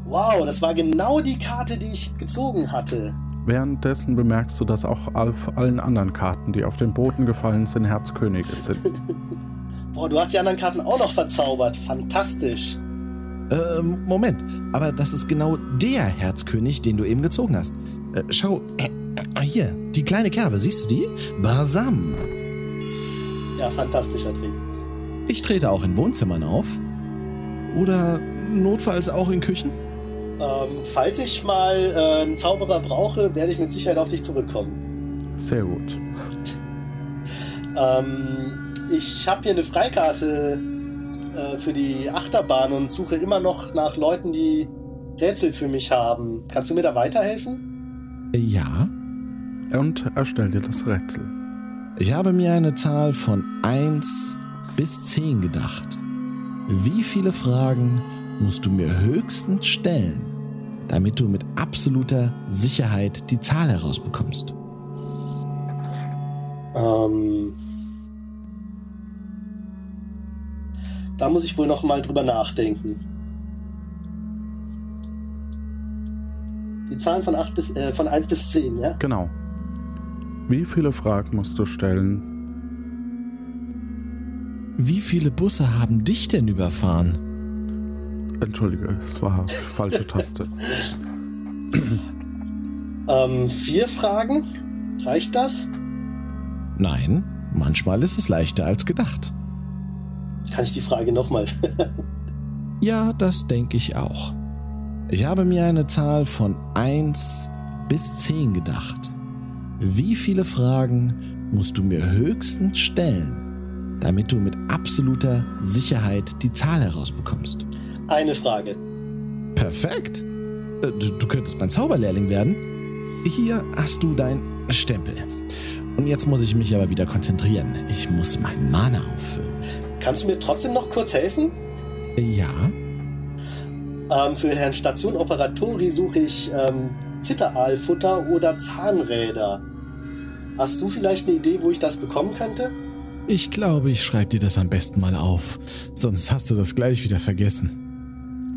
Wow, das war genau die Karte, die ich gezogen hatte.
Währenddessen bemerkst du, dass auch auf allen anderen Karten, die auf den Boden gefallen sind, Herzkönige sind.
Boah, du hast die anderen Karten auch noch verzaubert. Fantastisch.
Ähm, Moment, aber das ist genau der Herzkönig, den du eben gezogen hast. Äh, schau, äh, äh, hier, die kleine Kerbe, siehst du die? Basam!
Ja, fantastischer Trick.
Ich trete auch in Wohnzimmern auf. Oder notfalls auch in Küchen?
Ähm, falls ich mal äh, einen Zauberer brauche, werde ich mit Sicherheit auf dich zurückkommen.
Sehr gut.
Ähm, ich habe hier eine Freikarte äh, für die Achterbahn und suche immer noch nach Leuten, die Rätsel für mich haben. Kannst du mir da weiterhelfen?
Ja.
Und er stellt dir das Rätsel.
Ich habe mir eine Zahl von 1 bis 10 gedacht. Wie viele Fragen musst du mir höchstens stellen, damit du mit absoluter Sicherheit die Zahl herausbekommst?
Ähm, da muss ich wohl noch mal drüber nachdenken. Die Zahlen von, 8 bis, äh, von 1 bis 10, ja?
Genau. Wie viele Fragen musst du stellen?
Wie viele Busse haben dich denn überfahren?
Entschuldige, es war falsche Taste.
Ähm, vier Fragen? Reicht das?
Nein, manchmal ist es leichter als gedacht.
Kann ich die Frage nochmal?
Ja, das denke ich auch. Ich habe mir eine Zahl von 1 bis 10 gedacht. Wie viele Fragen musst du mir höchstens stellen, damit du mit absoluter Sicherheit die Zahl herausbekommst?
Eine Frage.
Perfekt. Äh, Du, du könntest mein Zauberlehrling werden. Hier hast du dein Stempel. Und jetzt muss ich mich aber wieder konzentrieren. Ich muss meinen Mana auffüllen.
Kannst du mir trotzdem noch kurz helfen?
Ja,
Ähm, für Herrn Station Operatori suche ich ähm, Zitteraalfutter oder Zahnräder. Hast du vielleicht eine Idee, wo ich das bekommen könnte?
ich glaube, ich schreibe dir das am besten mal auf. Sonst hast du das gleich wieder vergessen.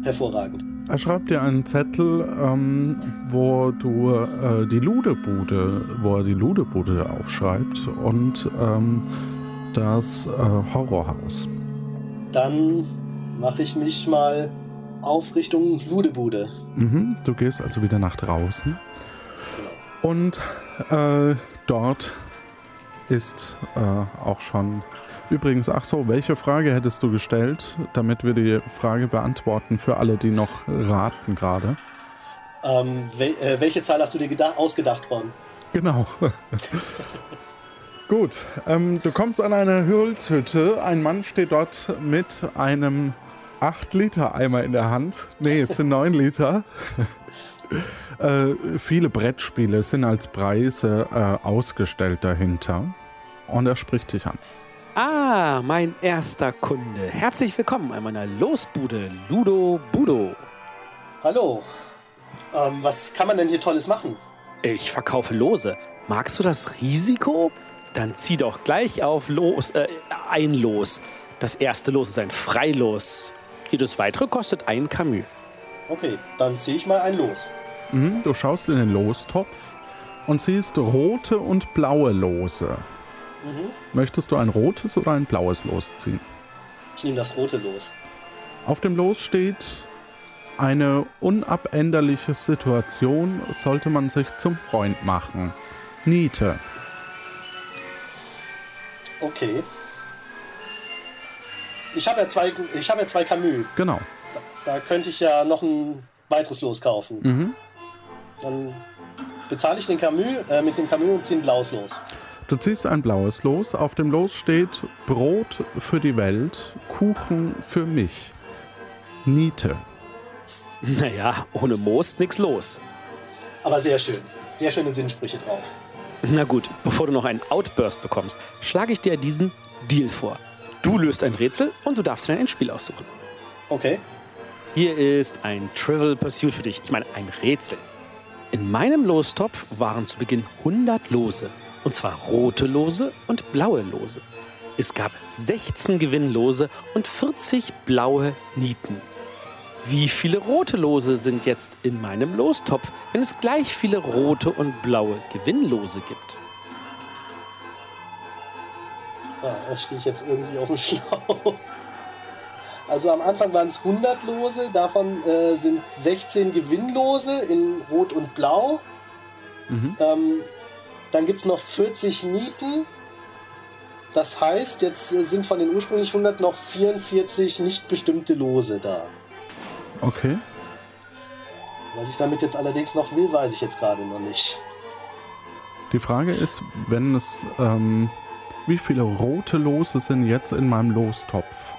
Hervorragend.
Er schreibt dir einen Zettel, ähm, wo du äh, die Ludebude, wo er die Ludebude aufschreibt und ähm, das äh, Horrorhaus.
Dann mache ich mich mal auf Richtung Ludebude.
Mhm, du gehst also wieder nach draußen. Und äh, dort ist äh, auch schon. Übrigens, ach so, welche Frage hättest du gestellt, damit wir die Frage beantworten für alle, die noch raten gerade?
Ähm, wel äh, welche Zahl hast du dir geda- ausgedacht, Ron?
Genau. Gut, ähm, du kommst an eine Holzhütte. Ein Mann steht dort mit einem 8-Liter-Eimer in der Hand. Nee, es sind 9 Liter. äh, viele Brettspiele sind als Preise äh, ausgestellt dahinter. Und er spricht dich an.
Ah, mein erster Kunde. Herzlich willkommen an meiner Losbude Ludo Budo.
Hallo. Ähm, was kann man denn hier Tolles machen?
Ich verkaufe Lose. Magst du das Risiko? Dann zieh doch gleich auf Los, äh, ein Los. Das erste Los ist ein Freilos. Jedes weitere kostet ein Camus.
Okay, dann ziehe ich mal ein los.
Mhm, du schaust in den Lostopf und siehst rote und blaue Lose. Möchtest du ein rotes oder ein blaues Los ziehen?
Ich nehme das rote los.
Auf dem Los steht, eine unabänderliche Situation sollte man sich zum Freund machen. Niete.
Okay. Ich habe ja zwei, ich habe ja zwei Camus.
Genau.
Da könnte ich ja noch ein weiteres Los kaufen.
Mhm.
Dann bezahle ich den Camus äh, mit dem Camus und ziehe ein blaues los.
Du ziehst ein blaues Los. Auf dem Los steht Brot für die Welt, Kuchen für mich. Niete.
Naja, ohne Moos nix los.
Aber sehr schön. Sehr schöne Sinnsprüche drauf.
Na gut, bevor du noch einen Outburst bekommst, schlage ich dir diesen Deal vor. Du löst ein Rätsel und du darfst dir ein Spiel aussuchen.
Okay.
Hier ist ein Trivial Pursuit für dich. Ich meine, ein Rätsel. In meinem Lostopf waren zu Beginn 100 Lose. Und zwar rote Lose und blaue Lose. Es gab 16 Gewinnlose und 40 blaue Nieten. Wie viele rote Lose sind jetzt in meinem Lostopf, wenn es gleich viele rote und blaue Gewinnlose gibt?
Ah, da stehe ich jetzt irgendwie auf dem Schlauch. Also am Anfang waren es 100 Lose, davon äh, sind 16 Gewinnlose in Rot und Blau.
Mhm.
Ähm, dann gibt es noch 40 Nieten. Das heißt, jetzt sind von den ursprünglich 100 noch 44 nicht bestimmte Lose da.
Okay.
Was ich damit jetzt allerdings noch will, weiß ich jetzt gerade noch nicht.
Die Frage ist, wenn es, ähm, wie viele rote Lose sind jetzt in meinem Lostopf?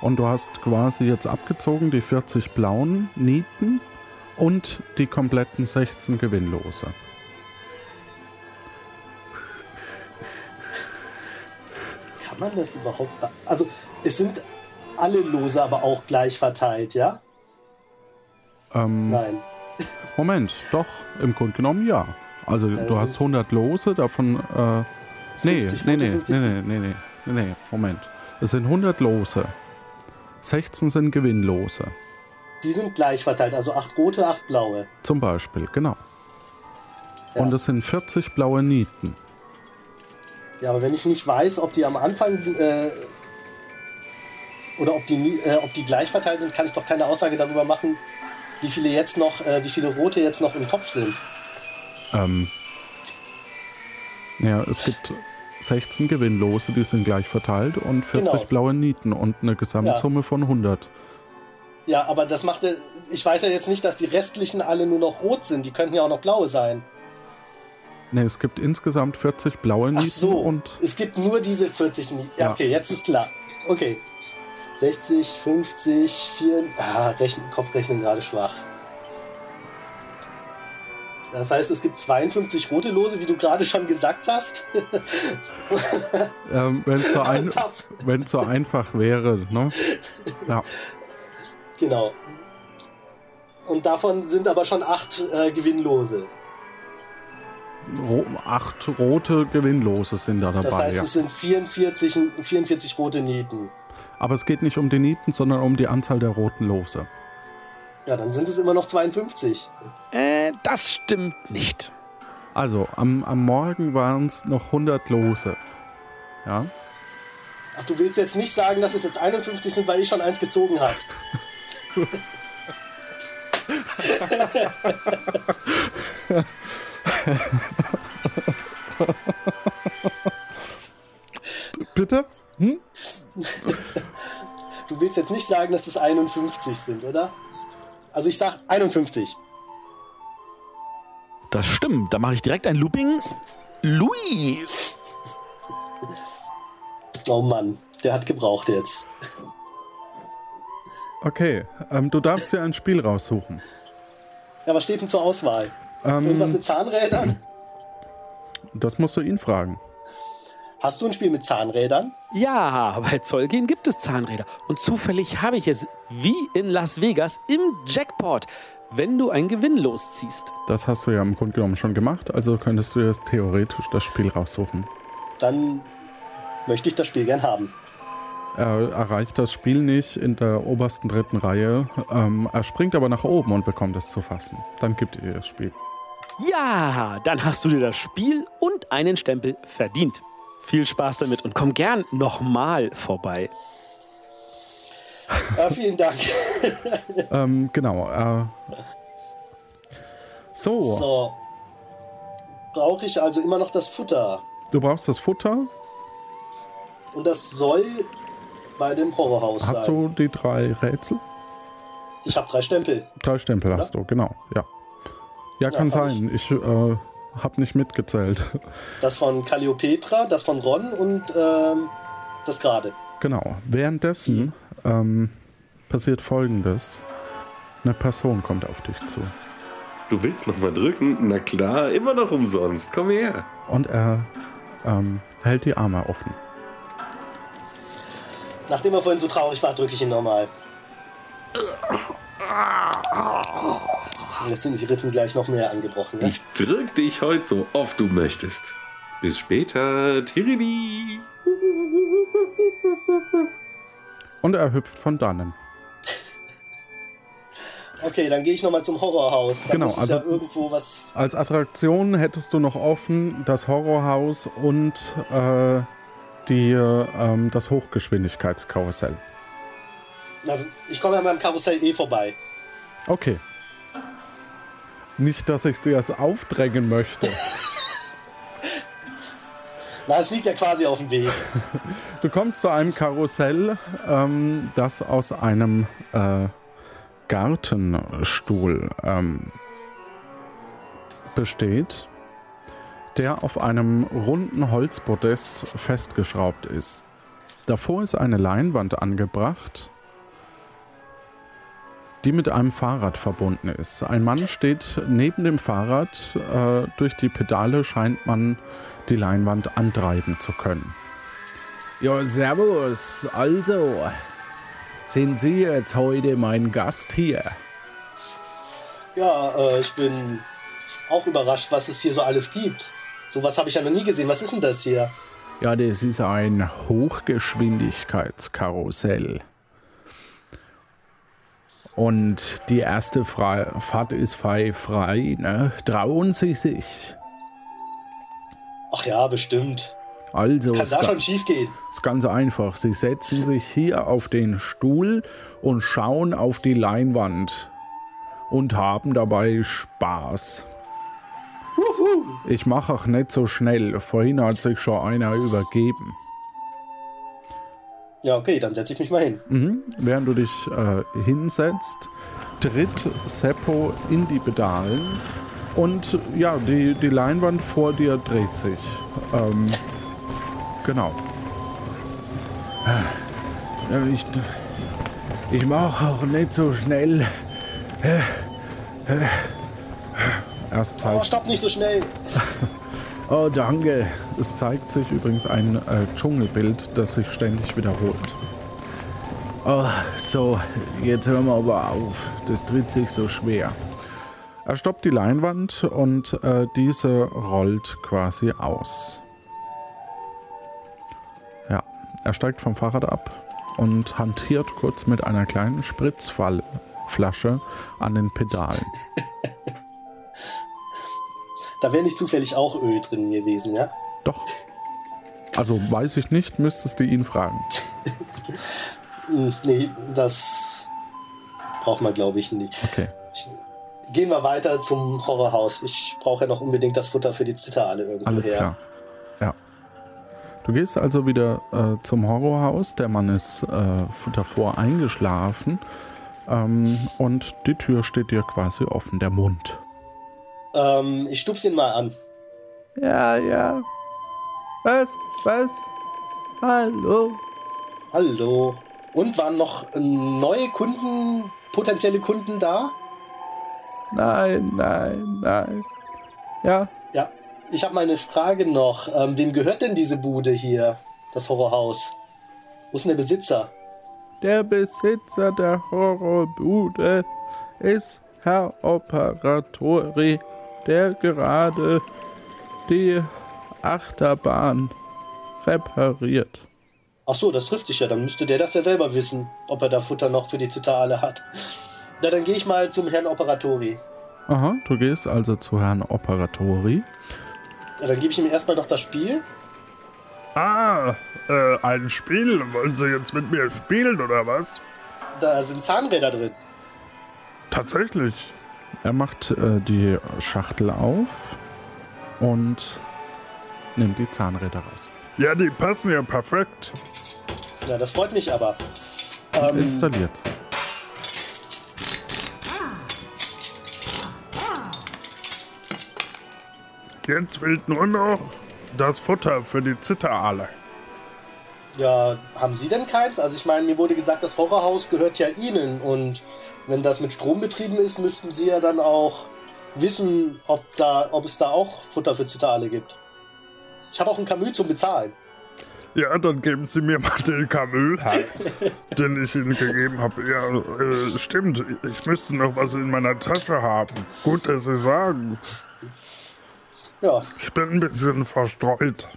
Und du hast quasi jetzt abgezogen die 40 blauen Nieten und die kompletten 16 Gewinnlose.
Man das überhaupt? be- Also, es sind alle Lose aber auch gleich verteilt, ja?
Ähm,
Nein.
Moment, doch, im Grunde genommen ja. Also
Ja,
du hast
ist-
100 Lose, davon, äh, nee,
50
nee, nee,
50
nee, nee, nee, nee, nee, Moment. Es sind 100 Lose. 16 sind Gewinnlose.
Die sind gleich verteilt, also acht rote, acht blaue.
Zum Beispiel, genau.
Ja.
Und es sind 40 blaue Nieten.
Ja, aber wenn ich nicht weiß, ob die am Anfang äh, oder ob die, äh, ob die gleich verteilt sind, kann ich doch keine Aussage darüber machen, wie viele jetzt noch, äh, wie viele rote jetzt noch im Topf sind.
Ähm, ja, es gibt 16 Gewinnlose, die sind gleich verteilt und 40
Genau.
blaue Nieten und eine Gesamtsumme von 100.
Ja, aber das macht, äh, ich weiß ja jetzt nicht, dass die restlichen alle nur noch rot sind. Die könnten ja auch noch blaue sein.
Ne, es gibt insgesamt 40 blaue
Ach
Nieten
so,
und
es gibt nur diese 40 Nie Ja,
Ja.
okay, jetzt ist klar. Okay. 60, 50, 4. Ah, Rechnen, Kopfrechnen gerade schwach. Das heißt, es gibt 52 rote Lose, wie du gerade schon gesagt hast.
Ähm, Wenn es so, ein, so einfach wäre, ne? Ja.
Genau. Und davon sind aber schon acht äh, Gewinnlose.
Ro acht rote Gewinnlose sind da dabei.
Das heißt,
ja.
es sind 44, 44 rote Nieten.
Aber es geht nicht um die Nieten, sondern um die Anzahl der roten Lose.
Ja, dann sind es immer noch 52.
Äh, das stimmt nicht.
Also, am, am Morgen waren es noch 100 Lose. Ja.
Ach, du willst jetzt nicht sagen, dass es jetzt 51 sind, weil ich schon eins gezogen habe.
Bitte? Hm?
Du willst jetzt nicht sagen, dass es 51 sind, oder? Also ich sag 51.
Das stimmt. Da mache ich direkt ein Looping. Louis!
Oh Mann, der hat gebraucht jetzt.
Okay, ähm, du darfst dir ein Spiel raussuchen.
Ja, was steht denn zur Auswahl? Irgendwas
Ähm,
mit Zahnrädern?
das musst du ihn fragen.
Hast du ein Spiel mit Zahnrädern?
Ja, bei Zollgehen gibt es Zahnräder. Und zufällig habe ich es, wie in Las Vegas, im Jackpot, wenn du ein Gewinn losziehst.
Das hast du ja im Grunde genommen schon gemacht, also könntest du jetzt theoretisch das Spiel raussuchen.
Dann möchte ich das Spiel gern haben.
Er erreicht das Spiel nicht in der obersten dritten Reihe. Ähm, er springt aber nach oben und bekommt es zu fassen. Dann gibt ihr das Spiel.
Ja, dann hast du dir das Spiel und einen Stempel verdient. Viel Spaß damit und komm gern nochmal vorbei.
Ja, vielen Dank.
Ähm, genau. Äh, so,
So. Brauche ich also immer noch das Futter.
du brauchst das Futter.
Und das soll bei dem Horrorhaus
Hast
sein.
du die drei Rätsel?
Ich habe drei Stempel.
Drei Stempel hast du, genau. Ja, ja kann
hab
sein. Ich äh, habe nicht mitgezählt.
Das von Calliopetra, das von Ron und ähm, das gerade.
Genau. Währenddessen ähm, passiert Folgendes. Eine Person kommt auf dich zu.
Du willst noch mal drücken? Na klar, immer noch umsonst. Komm her.
Und er ähm, hält die Arme offen.
Nachdem er vorhin so traurig war, drücke ich ihn nochmal. Jetzt sind die Rippen gleich noch mehr angebrochen. Ne?
Ich drück dich heute so oft du möchtest. Bis später, Tirili.
Und er hüpft von dannen.
Okay, dann gehe ich nochmal zum Horrorhaus. Da
Genau, also-
ja irgendwo was.
Als Attraktion hättest du noch offen das Horrorhaus und äh, die, ähm, das Hochgeschwindigkeitskarussell.
Na, ich komme ja beim Karussell eh vorbei.
Okay. Nicht, dass ich dir das aufdrängen möchte.
Na, es liegt ja quasi auf dem Weg.
Du kommst zu einem Karussell, ähm, das aus einem äh, Gartenstuhl ähm, besteht, der auf einem runden Holzpodest festgeschraubt ist. Davor ist eine Leinwand angebracht, die mit einem Fahrrad verbunden ist. Ein Mann steht neben dem Fahrrad. Äh, durch die Pedale scheint man die Leinwand antreiben zu können. Ja, servus. Also, sind Sie jetzt heute mein Gast hier?
Ja, äh, ich bin auch überrascht, was es hier so alles gibt. Sowas habe ich ja noch nie gesehen. Was ist denn das hier?
Ja, das ist ein Hochgeschwindigkeitskarussell. Und die erste Fra Fahrt ist frei, frei, ne? Trauen Sie sich.
Ach ja, bestimmt.
Also,
Kann
es
da schon schief gehen.
ist ganz einfach. Sie setzen sich hier auf den Stuhl und schauen auf die Leinwand und haben dabei Spaß. Ich mache auch nicht so schnell. Vorhin hat sich schon einer übergeben.
Ja, okay, dann setze ich mich mal hin.
Mhm. Während du dich äh, hinsetzt, tritt Seppo in die Pedalen und ja, die, die Leinwand vor dir dreht sich. Ähm, genau. Ich, ich mache auch nicht so schnell. Erst
Oh,
zeigt,
stopp nicht so schnell.
Oh danke. Es zeigt sich übrigens ein äh, Dschungelbild, das sich ständig wiederholt. Oh, so, jetzt hören wir aber auf. Das tritt sich so schwer. Er stoppt die Leinwand und äh, diese rollt quasi aus. Ja, er steigt vom Fahrrad ab und hantiert kurz mit einer kleinen Spritzflasche an den Pedalen.
Da wäre nicht zufällig auch Öl drin gewesen, ja?
Doch. Also weiß ich nicht, müsstest du ihn fragen.
Hm, Nee, das braucht man, glaube ich, nicht.
Okay.
Gehen wir weiter zum Horrorhaus. Ich brauche ja noch unbedingt das Futter für die Zitterale irgendwo
Alles
her.
klar. Ja. Du gehst also wieder äh, zum Horrorhaus. Der Mann ist äh, davor eingeschlafen. Ähm, und die Tür steht dir quasi offen, der Mund.
Ähm, ich stupse ihn mal an.
Ja, ja. Was? Was? Hallo?
Hallo. Und waren noch äh, neue Kunden, potenzielle Kunden da?
Nein, nein, nein. Ja,
Ja. Ich habe mal eine Frage noch. Ähm, wem gehört denn diese Bude hier? Das Horrorhaus? Wo ist denn der Besitzer?
der Besitzer der Horrorbude ist Herr Operatori, der gerade die Achterbahn repariert.
Ach so, das trifft sich ja. Dann müsste der das ja selber wissen, ob er da Futter noch für die Zitterale hat. Na, dann gehe ich mal zum Herrn Operatori.
Aha, du gehst also zu Herrn Operatori.
Ja, dann gebe ich ihm erstmal noch das Spiel.
Ah, äh, ein Spiel. Wollen Sie jetzt mit mir spielen oder was?
Da sind Zahnräder drin.
Tatsächlich.
Er macht äh, die Schachtel auf und nimmt die Zahnräder raus.
Ja, die passen ja perfekt.
Ja, das freut mich aber. Ähm,
installiert sie.
Jetzt fehlt nur noch das Futter für die Zitterale.
ja, haben Sie denn keins? Also ich meine, mir wurde gesagt, das Horrorhaus gehört ja Ihnen und wenn das mit Strom betrieben ist, müssten Sie ja dann auch wissen, ob, da, ob es da auch Futter für Zitterale gibt. Ich habe auch ein Kamü zum Bezahlen.
Ja, dann geben Sie mir mal den Kamel, den ich Ihnen gegeben habe. Ja, äh, stimmt. Ich müsste noch was in meiner Tasche haben. Gut, dass Sie sagen.
Ja,
Ich bin ein bisschen verstreut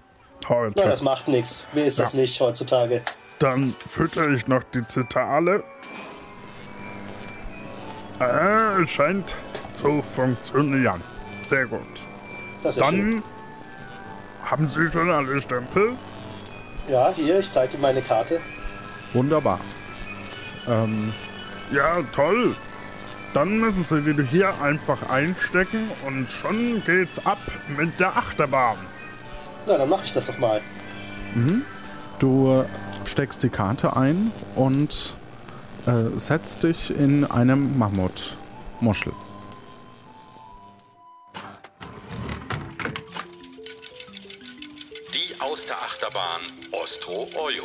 heute.
na, das macht nichts. Wer ist das
Ja.
nicht heutzutage?
Dann fütter ich noch die Zitterale. Es scheint zu funktionieren. Sehr gut.
Das ist ja schön.
Dann haben Sie schon alle Stempel?
Ja, hier, ich zeige meine Karte.
Wunderbar. Ähm,
Ja, toll. Dann müssen Sie die hier einfach einstecken und schon geht's ab mit der Achterbahn.
Na, dann mache ich das doch mal.
du steckst die Karte ein und äh, setzt dich in einem Mammutmuschel.
Die Austerachterbahn Ostro Oyo.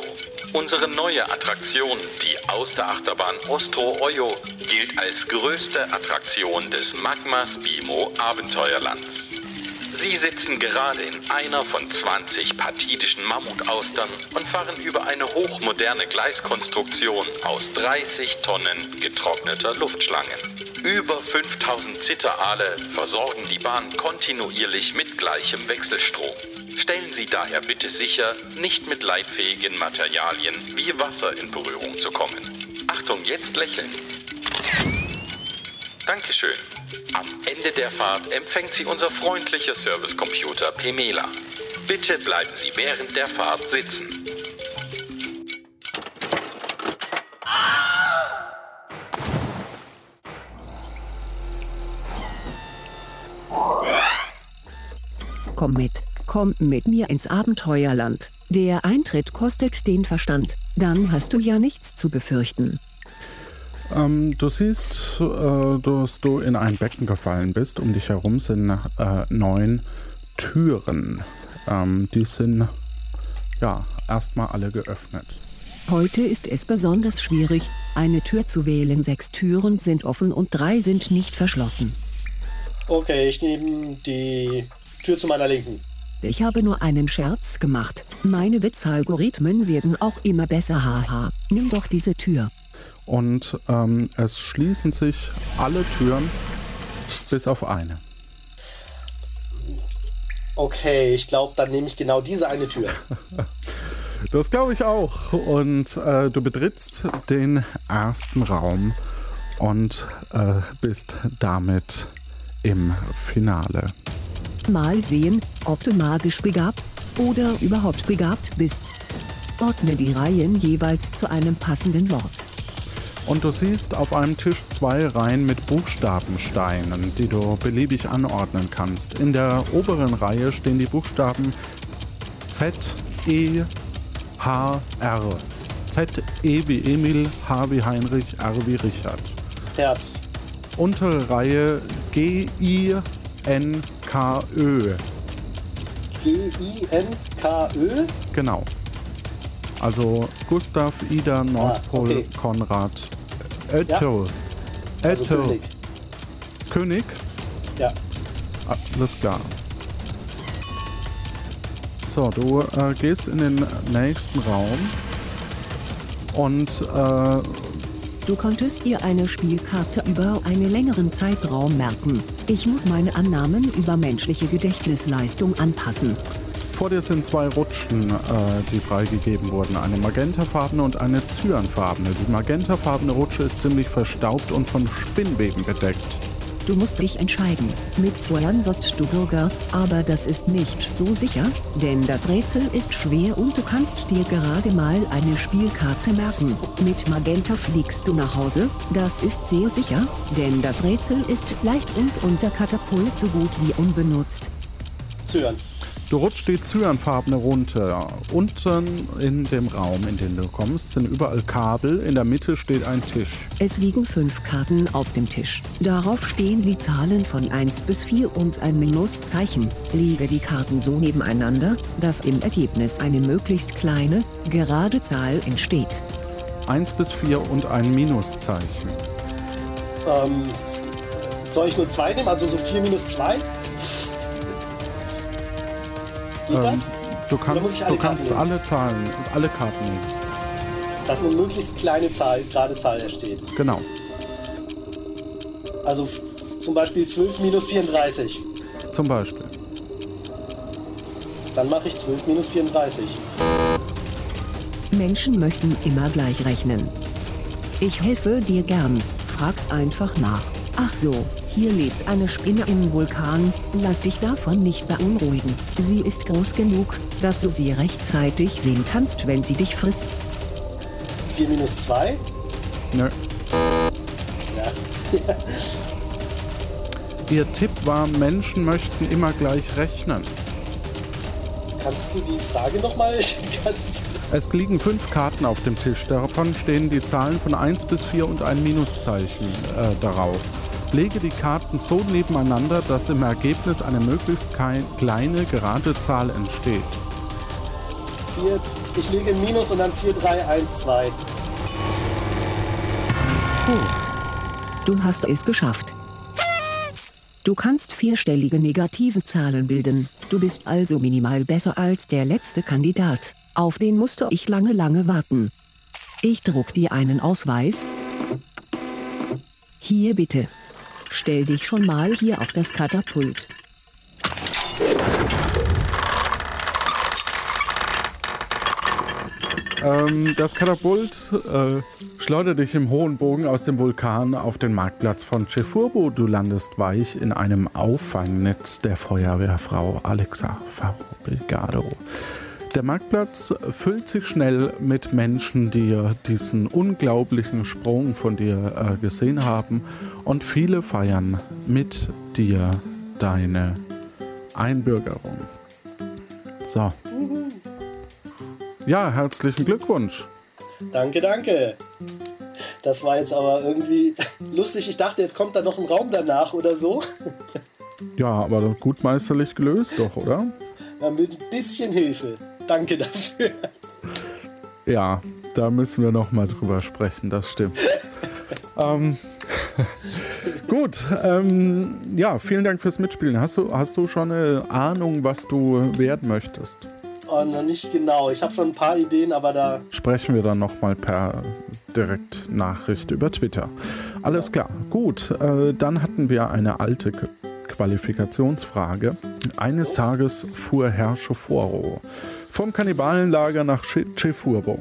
Unsere neue Attraktion, die Austerachterbahn Ostro Oyo, gilt als größte Attraktion des Magmas Bimo Abenteuerlands. Sie sitzen gerade in einer von 20 pathidischen Mammutaustern und fahren über eine hochmoderne Gleiskonstruktion aus 30 Tonnen getrockneter Luftschlangen. Über 5000 Zitterale versorgen die Bahn kontinuierlich mit gleichem Wechselstrom. Stellen Sie daher bitte sicher, nicht mit leitfähigen Materialien wie Wasser in Berührung zu kommen. Achtung, jetzt lächeln. Dankeschön. Am Ende der Fahrt empfängt Sie unser freundlicher Servicecomputer Pemela. Bitte bleiben Sie während der Fahrt sitzen.
Komm mit, komm mit mir ins Abenteuerland. Der Eintritt kostet den Verstand. Dann hast du ja nichts zu befürchten.
Ähm, du siehst, äh, dass du in ein Becken gefallen bist. Um dich herum sind äh, neun Türen. Ähm, die sind ja erstmal alle geöffnet.
Heute ist es besonders schwierig, eine Tür zu wählen. Sechs Türen sind offen und drei sind nicht verschlossen.
Okay, ich nehme die Tür zu meiner Linken.
Ich habe nur einen Scherz gemacht. Meine Witzalgorithmen werden auch immer besser, haha. Nimm doch diese Tür.
Und ähm, es schließen sich alle Türen bis auf eine.
Okay, ich glaube, dann nehme ich genau diese eine Tür.
Das glaube ich auch. Und äh, du betrittst den ersten Raum und äh, bist damit im Finale.
Mal sehen, ob du magisch begabt oder überhaupt begabt bist. Ordne die Reihen jeweils zu einem passenden Wort.
Und du siehst auf einem Tisch zwei Reihen mit Buchstabensteinen, die du beliebig anordnen kannst. In der oberen Reihe stehen die Buchstaben Z, E, H, R. Z, E wie Emil, H wie Heinrich, R wie Richard.
Herz.
Untere Reihe G, I, N, K, Ö.
G-I-N-K-Ö?
Genau. Also Gustav, Ida, Nordpol,
okay.
Konrad, Otto.
Also
Otto.
König.
König?
Ja.
Alles klar. So, du äh, gehst in den nächsten Raum und äh,
Du konntest dir eine Spielkarte über einen längeren Zeitraum merken. Ich muss meine Annahmen über menschliche Gedächtnisleistung anpassen.
Vor dir sind zwei Rutschen, äh, die freigegeben wurden. Eine magentafarbene und eine cyanfarbene. Die magentafarbene Rutsche ist ziemlich verstaubt und von Spinnweben bedeckt.
Du musst dich entscheiden. Mit Cyan wirst du Bürger, aber das ist nicht so sicher, denn das Rätsel ist schwer und du kannst dir gerade mal eine Spielkarte merken. Mit Magenta fliegst du nach Hause, das ist sehr sicher, denn das Rätsel ist leicht und unser Katapult so gut wie unbenutzt.
Zyan.
Du rutschst die cyanfarbene runter. Unten in dem Raum, in den du kommst, sind überall Kabel. In der Mitte steht ein Tisch.
Es liegen fünf Karten auf dem Tisch. Darauf stehen die Zahlen von 1 bis 4 und ein Minuszeichen. Lege die Karten so nebeneinander, dass im Ergebnis eine möglichst kleine, gerade Zahl entsteht.
1 bis 4 und ein Minuszeichen.
Ähm, soll ich nur zwei nehmen? Also so 4 minus 2?
Ähm, du kannst,
alle
du kannst
Karten
alle Zahlen, alle Karten nehmen.
Dass eine möglichst kleine Zahl, gerade Zahl entsteht.
Genau.
Also zum Beispiel 12 minus 34.
Zum Beispiel.
Dann mache ich 12 minus 34.
Menschen möchten immer gleich rechnen. Ich helfe dir gern. Frag einfach nach. Ach so, hier lebt eine Spinne im Vulkan. Lass dich davon nicht beunruhigen. Sie ist groß genug, dass du sie rechtzeitig sehen kannst, wenn sie dich frisst.
4 minus 2?
Nö.
Ja.
Ihr Tipp war, Menschen möchten immer gleich rechnen.
Kannst du die Frage nochmal?
Es liegen fünf Karten auf dem Tisch. Davon stehen die Zahlen von 1 bis 4 und ein Minuszeichen äh, darauf. Lege die Karten so nebeneinander, dass im Ergebnis eine möglichst kleine, gerade Zahl entsteht.
Vier, ich lege Minus und dann 4, 3, 1, 2.
Du hast es geschafft. Du kannst vierstellige negative Zahlen bilden. Du bist also minimal besser als der letzte Kandidat. Auf den musste ich lange, lange warten. Ich druck dir einen Ausweis. Hier bitte. Stell dich schon mal hier auf das Katapult.
Ähm, das Katapult äh, schleudert dich im hohen Bogen aus dem Vulkan auf den Marktplatz von Chefurbo. Du landest weich in einem Auffangnetz der Feuerwehrfrau Alexa Fabricado. Der Marktplatz füllt sich schnell mit Menschen, die diesen unglaublichen Sprung von dir äh, gesehen haben. Und viele feiern mit dir deine Einbürgerung. So. Ja, herzlichen Glückwunsch.
Danke, danke. Das war jetzt aber irgendwie lustig. Ich dachte, jetzt kommt da noch ein Raum danach oder so.
Ja, aber gut meisterlich gelöst doch, oder?
Ja, mit ein bisschen Hilfe. Danke dafür.
Ja, da müssen wir noch mal drüber sprechen, das stimmt. ähm, Gut, ähm, ja, vielen Dank fürs Mitspielen. Hast du, hast du schon eine Ahnung, was du werden möchtest?
Oh, noch nicht genau. Ich habe schon ein paar Ideen, aber da.
Sprechen wir dann nochmal per Direktnachricht über Twitter. Alles klar. Gut, äh, dann hatten wir eine alte Qualifikationsfrage. Eines Tages fuhr Herr Schoforo vom Kannibalenlager nach Chefurbo.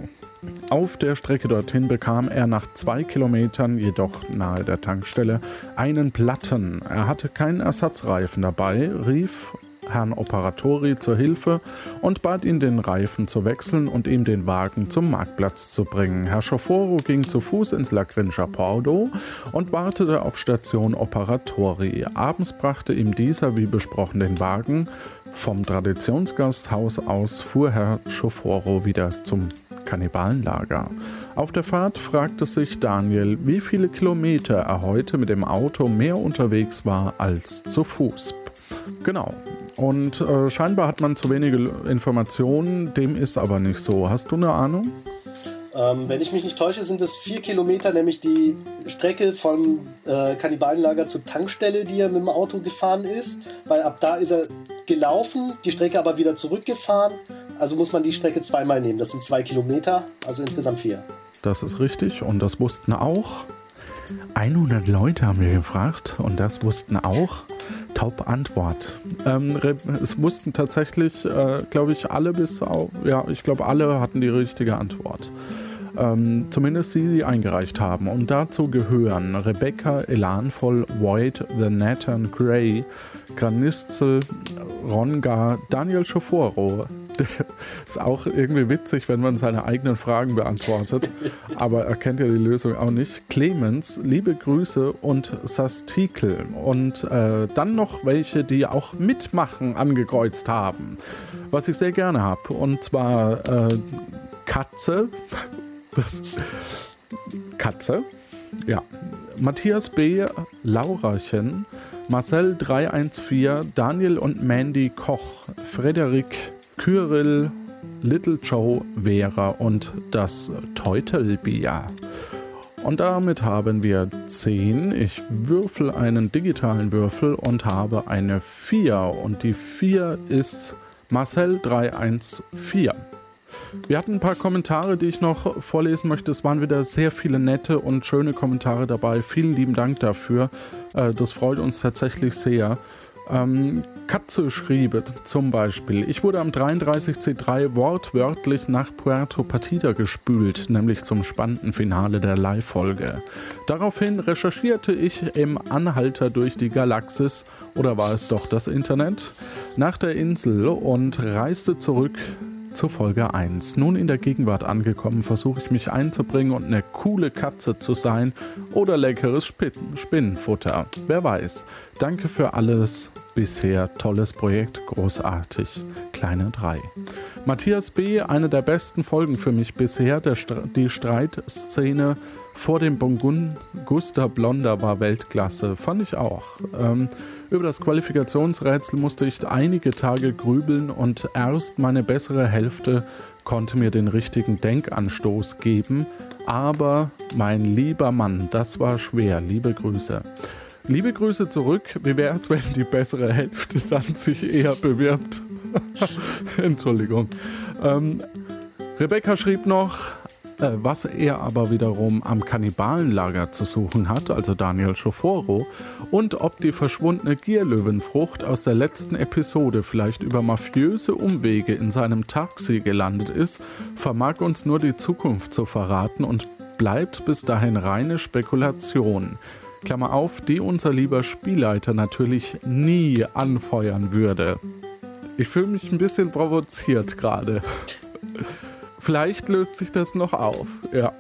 Auf der Strecke dorthin bekam er nach zwei Kilometern, jedoch nahe der Tankstelle, einen Platten. Er hatte keinen Ersatzreifen dabei, rief Herrn Operatori zur Hilfe und bat ihn, den Reifen zu wechseln und ihm den Wagen zum Marktplatz zu bringen. Herr Schoforo ging zu Fuß ins Lagrincia Pordo und wartete auf Station Operatori. Abends brachte ihm dieser, wie besprochen, den Wagen. Vom Traditionsgasthaus aus fuhr Herr Schoforo wieder zum Kannibalenlager. Auf der Fahrt fragte sich Daniel, wie viele Kilometer er heute mit dem Auto mehr unterwegs war als zu Fuß. Genau. Und äh, scheinbar hat man zu wenige Informationen, dem ist aber nicht so. Hast du eine Ahnung?
Ähm, wenn ich mich nicht täusche, sind es vier Kilometer, nämlich die Strecke vom äh, Kannibalenlager zur Tankstelle, die er mit dem Auto gefahren ist. Weil ab da ist er gelaufen, die Strecke aber wieder zurückgefahren. Also muss man die Strecke zweimal nehmen. Das sind zwei Kilometer, also insgesamt vier.
Das ist richtig und das wussten auch 100 Leute haben wir gefragt und das wussten auch. Top-Antwort. Ähm, es wussten tatsächlich, äh, glaube ich, alle bis auf, ja, ich glaube, alle hatten die richtige Antwort. Ähm, zumindest die, die eingereicht haben. Und dazu gehören Rebecca Elanvoll, Void, The Nathan Gray, Granistel, Ronga, Daniel Schoforo, ist auch irgendwie witzig, wenn man seine eigenen Fragen beantwortet. Aber er kennt ja die Lösung auch nicht. Clemens, liebe Grüße und Sastikel. Und äh, dann noch welche, die auch mitmachen, angekreuzt haben. Was ich sehr gerne habe. Und zwar äh, Katze. Das, Katze. Ja. Matthias B., Laurachen, Marcel 314, Daniel und Mandy Koch, Frederik Kyrill, Little Joe, Vera und das Teutelbier. Und damit haben wir 10. Ich würfel einen digitalen Würfel und habe eine 4. Und die 4 ist Marcel 314. Wir hatten ein paar Kommentare, die ich noch vorlesen möchte. Es waren wieder sehr viele nette und schöne Kommentare dabei. Vielen lieben Dank dafür. Äh, das freut uns tatsächlich sehr. Ähm, Katze schrieb zum Beispiel, ich wurde am 33C3 wortwörtlich nach Puerto Partida gespült, nämlich zum spannenden Finale der Live-Folge. Daraufhin recherchierte ich im Anhalter durch die Galaxis, oder war es doch das Internet, nach der Insel und reiste zurück zu Folge 1. Nun in der Gegenwart angekommen, versuche ich mich einzubringen und eine coole Katze zu sein oder leckeres Spin Spinnenfutter. Wer weiß. Danke für alles bisher. Tolles Projekt, großartig. Kleine 3. Matthias B., eine der besten Folgen für mich bisher. St die Streitszene vor dem Bunguster Blonder war Weltklasse. Fand ich auch. Ähm, über das Qualifikationsrätsel musste ich einige Tage grübeln und erst meine bessere Hälfte konnte mir den richtigen Denkanstoß geben. Aber mein lieber Mann, das war schwer. Liebe Grüße. Liebe Grüße zurück. Wie wäre es, wenn die bessere Hälfte dann sich eher bewirbt? Entschuldigung. Ähm, Rebecca schrieb noch, äh, was er aber wiederum am Kannibalenlager zu suchen hat, also Daniel Schoforo, und ob die verschwundene Gierlöwenfrucht aus der letzten Episode vielleicht über mafiöse Umwege in seinem Taxi gelandet ist, vermag uns nur die Zukunft zu verraten und bleibt bis dahin reine Spekulation. Klammer auf, die unser lieber Spielleiter natürlich nie anfeuern würde. Ich fühle mich ein bisschen provoziert gerade. Vielleicht löst sich das noch auf. Ja.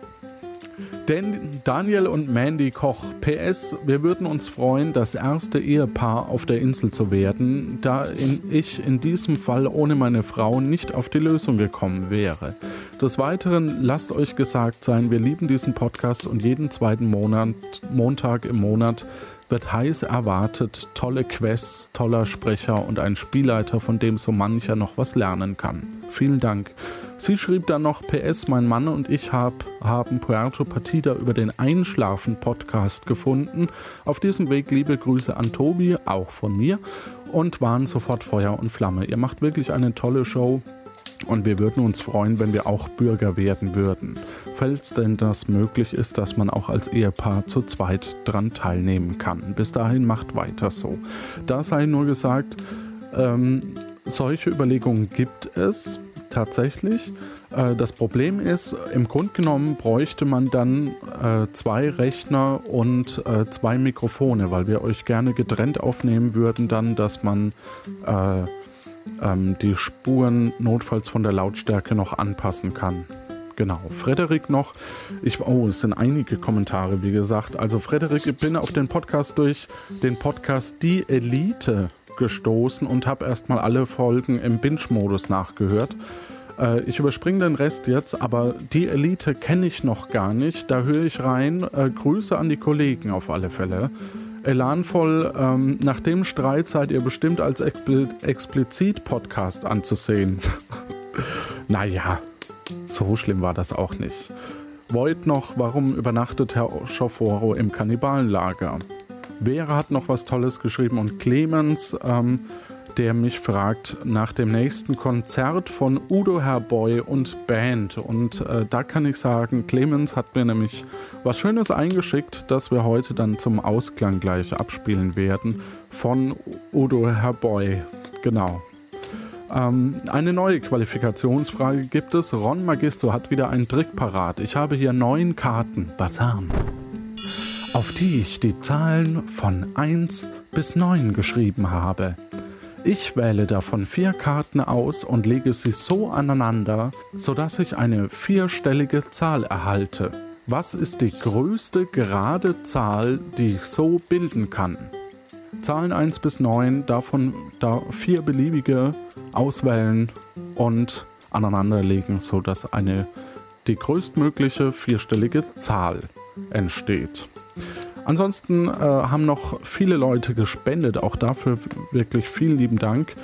Denn Daniel und Mandy Koch, PS, wir würden uns freuen, das erste Ehepaar auf der Insel zu werden, da in ich in diesem Fall ohne meine Frau nicht auf die Lösung gekommen wäre. Des Weiteren lasst euch gesagt sein, wir lieben diesen Podcast und jeden zweiten Monat, Montag im Monat wird heiß erwartet, tolle Quests, toller Sprecher und ein Spielleiter, von dem so mancher noch was lernen kann. Vielen Dank. Sie schrieb dann noch PS, mein Mann und ich hab, haben Puerto Partida über den Einschlafen-Podcast gefunden. Auf diesem Weg liebe Grüße an Tobi, auch von mir, und waren sofort Feuer und Flamme. Ihr macht wirklich eine tolle Show. Und wir würden uns freuen, wenn wir auch Bürger werden würden. Falls denn das möglich ist, dass man auch als Ehepaar zu zweit dran teilnehmen kann. Bis dahin macht weiter so. Da sei nur gesagt, ähm, solche Überlegungen gibt es tatsächlich. Äh, das Problem ist, im Grunde genommen bräuchte man dann äh, zwei Rechner und äh, zwei Mikrofone, weil wir euch gerne getrennt aufnehmen würden, dann, dass man äh, ähm, die Spuren notfalls von der Lautstärke noch anpassen kann. Genau, Frederik noch. Ich, oh, es sind einige Kommentare, wie gesagt. Also Frederik, ich bin auf den Podcast durch den Podcast Die Elite gestoßen und habe erstmal alle Folgen im Binge-Modus nachgehört. Äh, ich überspringe den Rest jetzt, aber die Elite kenne ich noch gar nicht. Da höre ich rein. Äh, Grüße an die Kollegen auf alle Fälle elanvoll. Ähm, nach dem Streit seid ihr bestimmt als Expl Explizit-Podcast anzusehen. naja, so schlimm war das auch nicht. Void noch, warum übernachtet Herr Schoforo im Kannibalenlager? Vera hat noch was Tolles geschrieben und Clemens, ähm, der mich fragt nach dem nächsten Konzert von Udo Herboy und Band. Und äh, da kann ich sagen, Clemens hat mir nämlich was Schönes eingeschickt, das wir heute dann zum Ausklang gleich abspielen werden von Udo Herboy. Genau. Ähm, eine neue Qualifikationsfrage gibt es. Ron Magisto hat wieder einen Trick parat. Ich habe hier neun Karten, Bazan, auf die ich die Zahlen von 1 bis 9 geschrieben habe. Ich wähle davon vier Karten aus und lege sie so aneinander, sodass ich eine vierstellige Zahl erhalte. Was ist die größte gerade Zahl, die ich so bilden kann? Zahlen 1 bis 9, davon da vier beliebige auswählen und aneinanderlegen, sodass eine die größtmögliche vierstellige Zahl entsteht. Ansonsten äh, haben noch viele Leute gespendet, auch dafür wirklich vielen lieben Dank.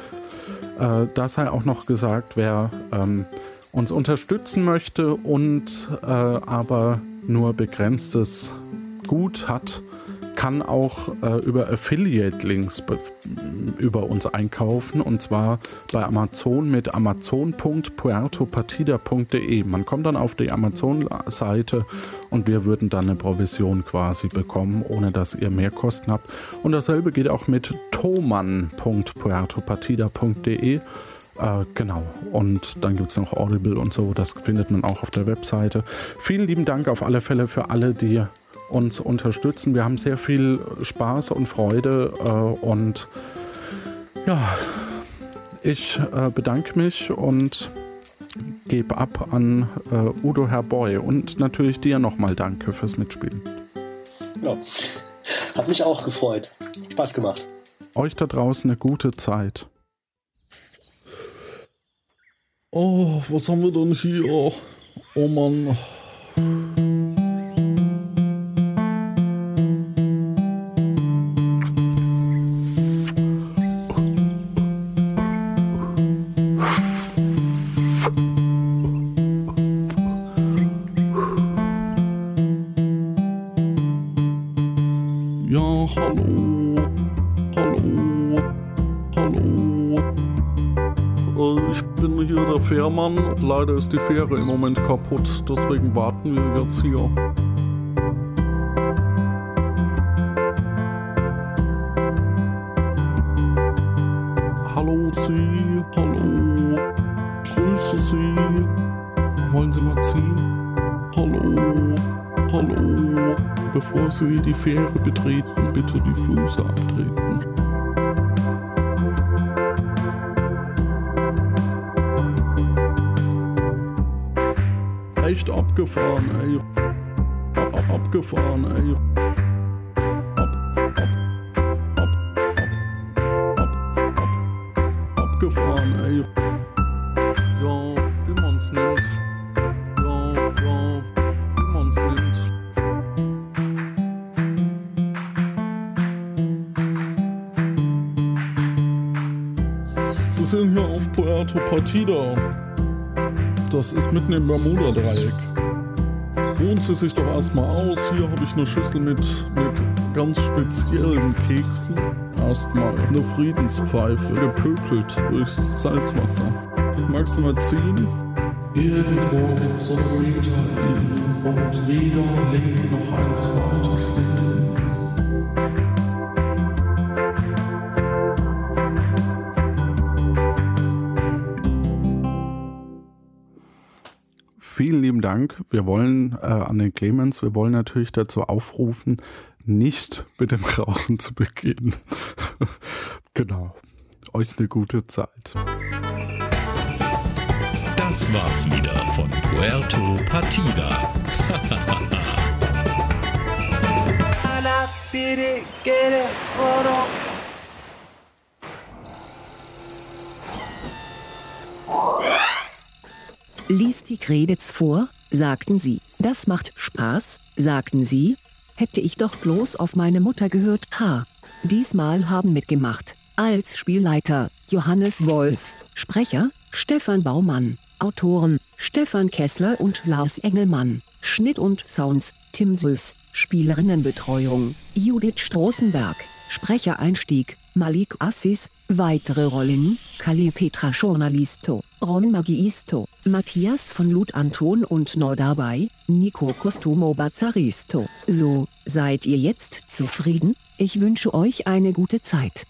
Äh, da sei auch noch gesagt, wer ähm, uns unterstützen möchte und äh, aber nur begrenztes Gut hat, kann auch äh, über Affiliate-Links über uns einkaufen und zwar bei Amazon mit amazon.puertopartida.de. Man kommt dann auf die Amazon-Seite und wir würden dann eine Provision quasi bekommen, ohne dass ihr mehr Kosten habt. Und dasselbe geht auch mit thoman.puertopartida.de. Äh, genau. Und dann gibt es noch Audible und so. Das findet man auch auf der Webseite. Vielen lieben Dank auf alle Fälle für alle, die uns unterstützen. Wir haben sehr viel Spaß und Freude äh, und ja, ich äh, bedanke mich und gebe ab an äh, Udo Herboy und natürlich dir nochmal Danke fürs Mitspielen.
Ja, hat mich auch gefreut. Spaß gemacht.
Euch da draußen eine gute Zeit. Oh, was haben wir denn hier? Oh Mann. Leider ist die Fähre im Moment kaputt. Deswegen warten wir jetzt hier. Hallo Sie. Hallo. Grüße Sie. Wollen Sie mal ziehen? Hallo. Hallo. Bevor Sie die Fähre betreten, bitte die Füße abtreten. Abgefahren, ey. Ab, ab, abgefahren, ey. Ab, ab, ab, ab, ab, ab, abgefahren, ey. Ja, wie man's nennt. Ja, ja, wie man's nennt. Sie sind hier auf Puerto Partida. das ist mitten im Bermuda-Dreieck. Ruhen Sie sich doch erstmal aus. Hier habe ich eine Schüssel mit, mit ganz speziellen Keksen. Erstmal eine Friedenspfeife, gepökelt durchs Salzwasser. Magst du mal ziehen? Irgendwo so Rita und wieder lebt noch ein zweites Leben. Dank. Wir wollen äh, an den Clemens, wir wollen natürlich dazu aufrufen, nicht mit dem Rauchen zu beginnen. genau. Euch eine gute Zeit.
Das war's wieder von Puerto Partida.
Lies die Credits vor, sagten sie. Das macht Spaß, sagten sie. Hätte ich doch bloß auf meine Mutter gehört. Ha. Diesmal haben mitgemacht. Als Spielleiter Johannes Wolf, Sprecher Stefan Baumann, Autoren Stefan Kessler und Lars Engelmann, Schnitt und Sounds Tim Süß, Spielerinnenbetreuung Judith Stroßenberg, Sprechereinstieg Malik Assis, weitere Rollen, Kalle Petra Journalisto, Ron Magiisto, Matthias von Lud Anton und Nordabei, Nico Costumo Bazzaristo. So, seid ihr jetzt zufrieden? Ich wünsche euch eine gute Zeit.